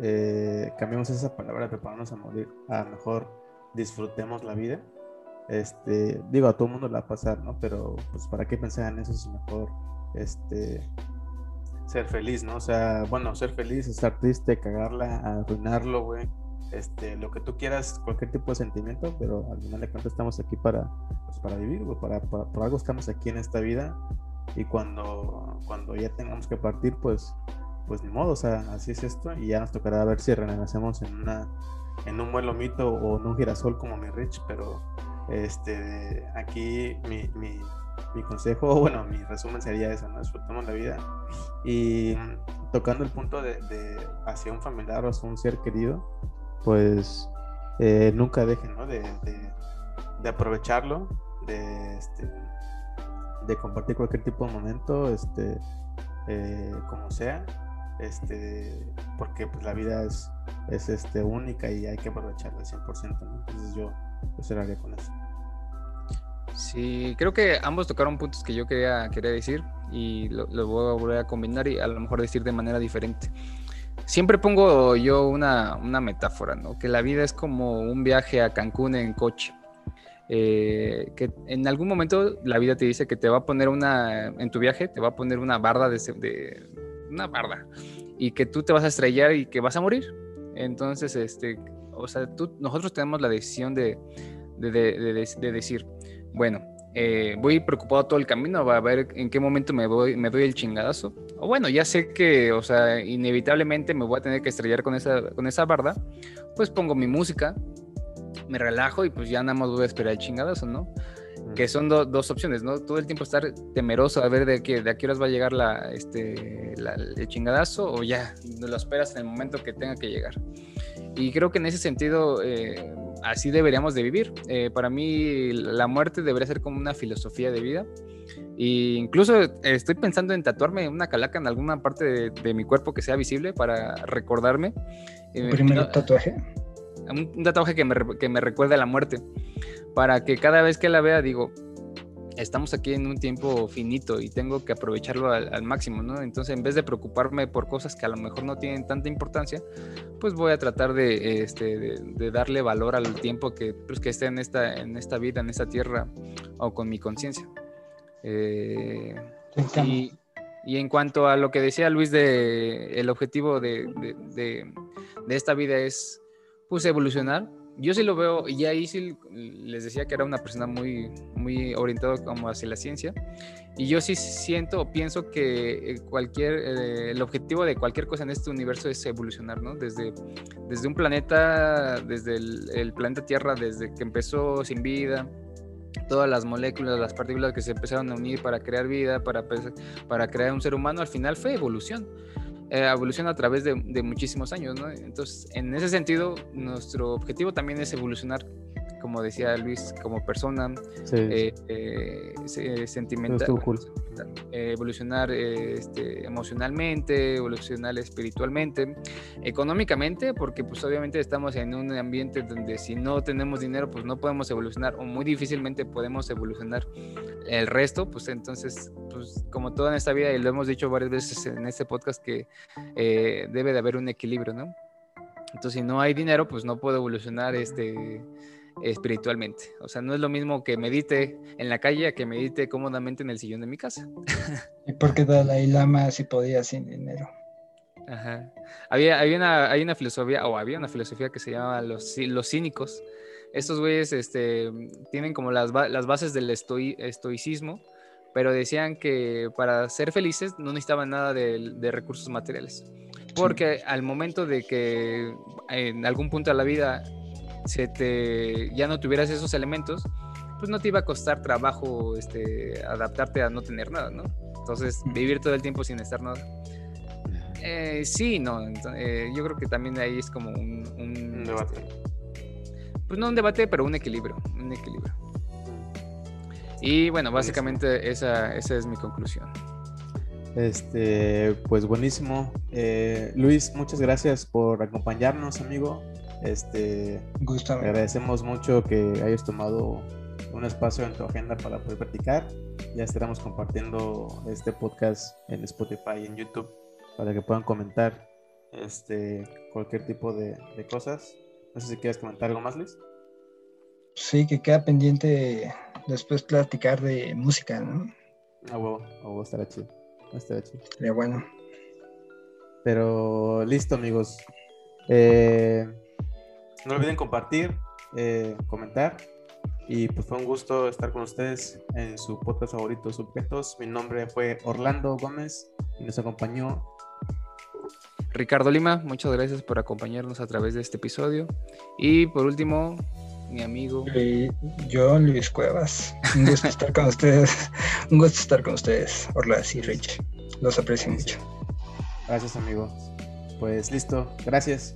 eh, cambiamos esa palabra, prepararnos a morir, a mejor disfrutemos la vida. Este, digo, a todo el mundo la va a pasar, ¿no? Pero pues para qué pensar en eso es mejor este ser feliz, ¿no? O sea, bueno, ser feliz, estar triste, cagarla, arruinarlo, güey este, lo que tú quieras, cualquier tipo de sentimiento, pero al final de cuentas estamos aquí para, pues, para vivir, para, por algo estamos aquí en esta vida. Y cuando, cuando ya tengamos que partir, pues, pues ni modo, o sea, así es esto. Y ya nos tocará ver si renacemos en una en un buen lomito o en un girasol como mi Rich, pero este, aquí mi, mi, mi consejo, bueno, mi resumen sería eso, ¿no? Disfrutemos la vida. Y tocando el punto de, de hacia un familiar o hacia un ser querido, pues eh, nunca dejen de, aprovecharlo, de, este, de compartir cualquier tipo de momento, este, eh, como sea, este, porque pues, la vida es, es este, única y hay que aprovecharla al 100%. Entonces yo, cerraría con eso. Sí, creo que ambos tocaron puntos que yo quería, quería decir y lo, lo voy a volver a combinar y a lo mejor decir de manera diferente. Siempre pongo yo una, metáfora, ¿no? Que la vida es como un viaje a Cancún en coche. Eh, que en algún momento la vida te dice que te va a poner una, en tu viaje, te va a poner una barda de, una barda y que tú te vas a estrellar y que vas a morir. Entonces, este, o sea, tú, nosotros tenemos la decisión de, de decir, bueno, eh, voy preocupado todo el camino a ver en qué momento me, voy, me doy el chingadazo. O bueno, ya sé que, o sea, inevitablemente me voy a tener que estrellar con esa, con esa barda, pues pongo mi música, me relajo y pues ya nada más voy a esperar el chingadazo, ¿no? que son dos opciones, ¿no? Todo el tiempo estar temeroso a ver de, qué, de a qué horas va a llegar la, este, el chingadazo o ya lo esperas en el momento que tenga que llegar. Y creo que en ese sentido eh, así deberíamos de vivir. Eh, para mí la muerte debería ser como una filosofía de vida. E incluso estoy pensando en tatuarme una calaca en alguna parte de, mi cuerpo que sea visible para recordarme. Eh, ¿Primero tatuaje? Un, tatuaje que me, que me recuerde a la muerte. Para que cada vez que la vea digo, estamos aquí en un tiempo finito y tengo que aprovecharlo al, máximo, ¿no? Entonces, en vez de preocuparme por cosas que a lo mejor no tienen tanta importancia, pues voy a tratar de, este, de, darle valor al tiempo que, pues, que esté en esta, en esta vida, en esta tierra o con mi conciencia. Eh, y, y, en cuanto a lo que decía Luis de el objetivo de, de esta vida es pues evolucionar, yo sí lo veo, y ahí sí les decía que era una persona muy, muy orientada como hacia la ciencia, y yo sí siento o pienso que eh, cualquier, eh, el objetivo de cualquier cosa en este universo es evolucionar, ¿no? Desde, desde un planeta, desde el, planeta Tierra, desde que empezó sin vida, todas las moléculas, las partículas que se empezaron a unir para crear vida, para, para crear un ser humano, al final fue evolución. Eh, evoluciona a través de, muchísimos años, ¿no? Entonces, en ese sentido, nuestro objetivo también es evolucionar, como decía Luis, como persona, eh, eh, sentimental, evolucionar este, emocionalmente, evolucionar espiritualmente, económicamente, porque pues obviamente estamos en un ambiente donde si no tenemos dinero, pues no podemos evolucionar o muy difícilmente podemos evolucionar el resto, pues entonces, pues como todo en esta vida, y lo hemos dicho varias veces en este podcast, que eh, debe de haber un equilibrio, ¿no? Entonces, si no hay dinero, pues no puedo evolucionar este, espiritualmente. O sea, no es lo mismo que medite en la calle a que medite cómodamente en el sillón de mi casa. ¿Y por qué Dalai Lama si podía sin dinero? Ajá. Había, una, hay una filosofía, o había una filosofía que se llama los, los cínicos. Estos güeyes este, tienen como las, las bases del estoicismo, pero decían que para ser felices no necesitaban nada de, recursos materiales. Porque al momento de que en algún punto de la vida se te, ya no tuvieras esos elementos, pues no te iba a costar trabajo este, adaptarte a no tener nada, ¿no? Entonces, vivir todo el tiempo sin estar nada. Eh, sí, no, eh, yo creo que también ahí es como un, un debate. pues no un debate, pero un equilibrio, un equilibrio. Y bueno, básicamente esa, esa es mi conclusión. Este, pues buenísimo. Eh, Luis, muchas gracias por acompañarnos, amigo. Este, Gusto. agradecemos mucho que hayas tomado un espacio en tu agenda para poder practicar. Ya estaremos compartiendo este podcast en Spotify y en YouTube para que puedan comentar este, cualquier tipo de, de cosas. No sé si quieres comentar algo más, Luis. Sí, que queda pendiente después platicar de música, ¿no? Ah, huevo, a huevo, estará chido. Estará chido. Sería bueno. Pero listo, amigos. Eh, no olviden compartir, eh, comentar. Y pues fue un gusto estar con ustedes en su podcast favorito, Subjetos. Mi nombre fue Orlando Gómez y nos acompañó Ricardo Lima. Muchas gracias por acompañarnos a través de este episodio. Y por último, mi amigo. yo, Luis Cuevas. Un gusto estar con ustedes. Un gusto estar con ustedes, Orlas y Rich. Los aprecio mucho. Gracias, amigo. Pues listo. Gracias.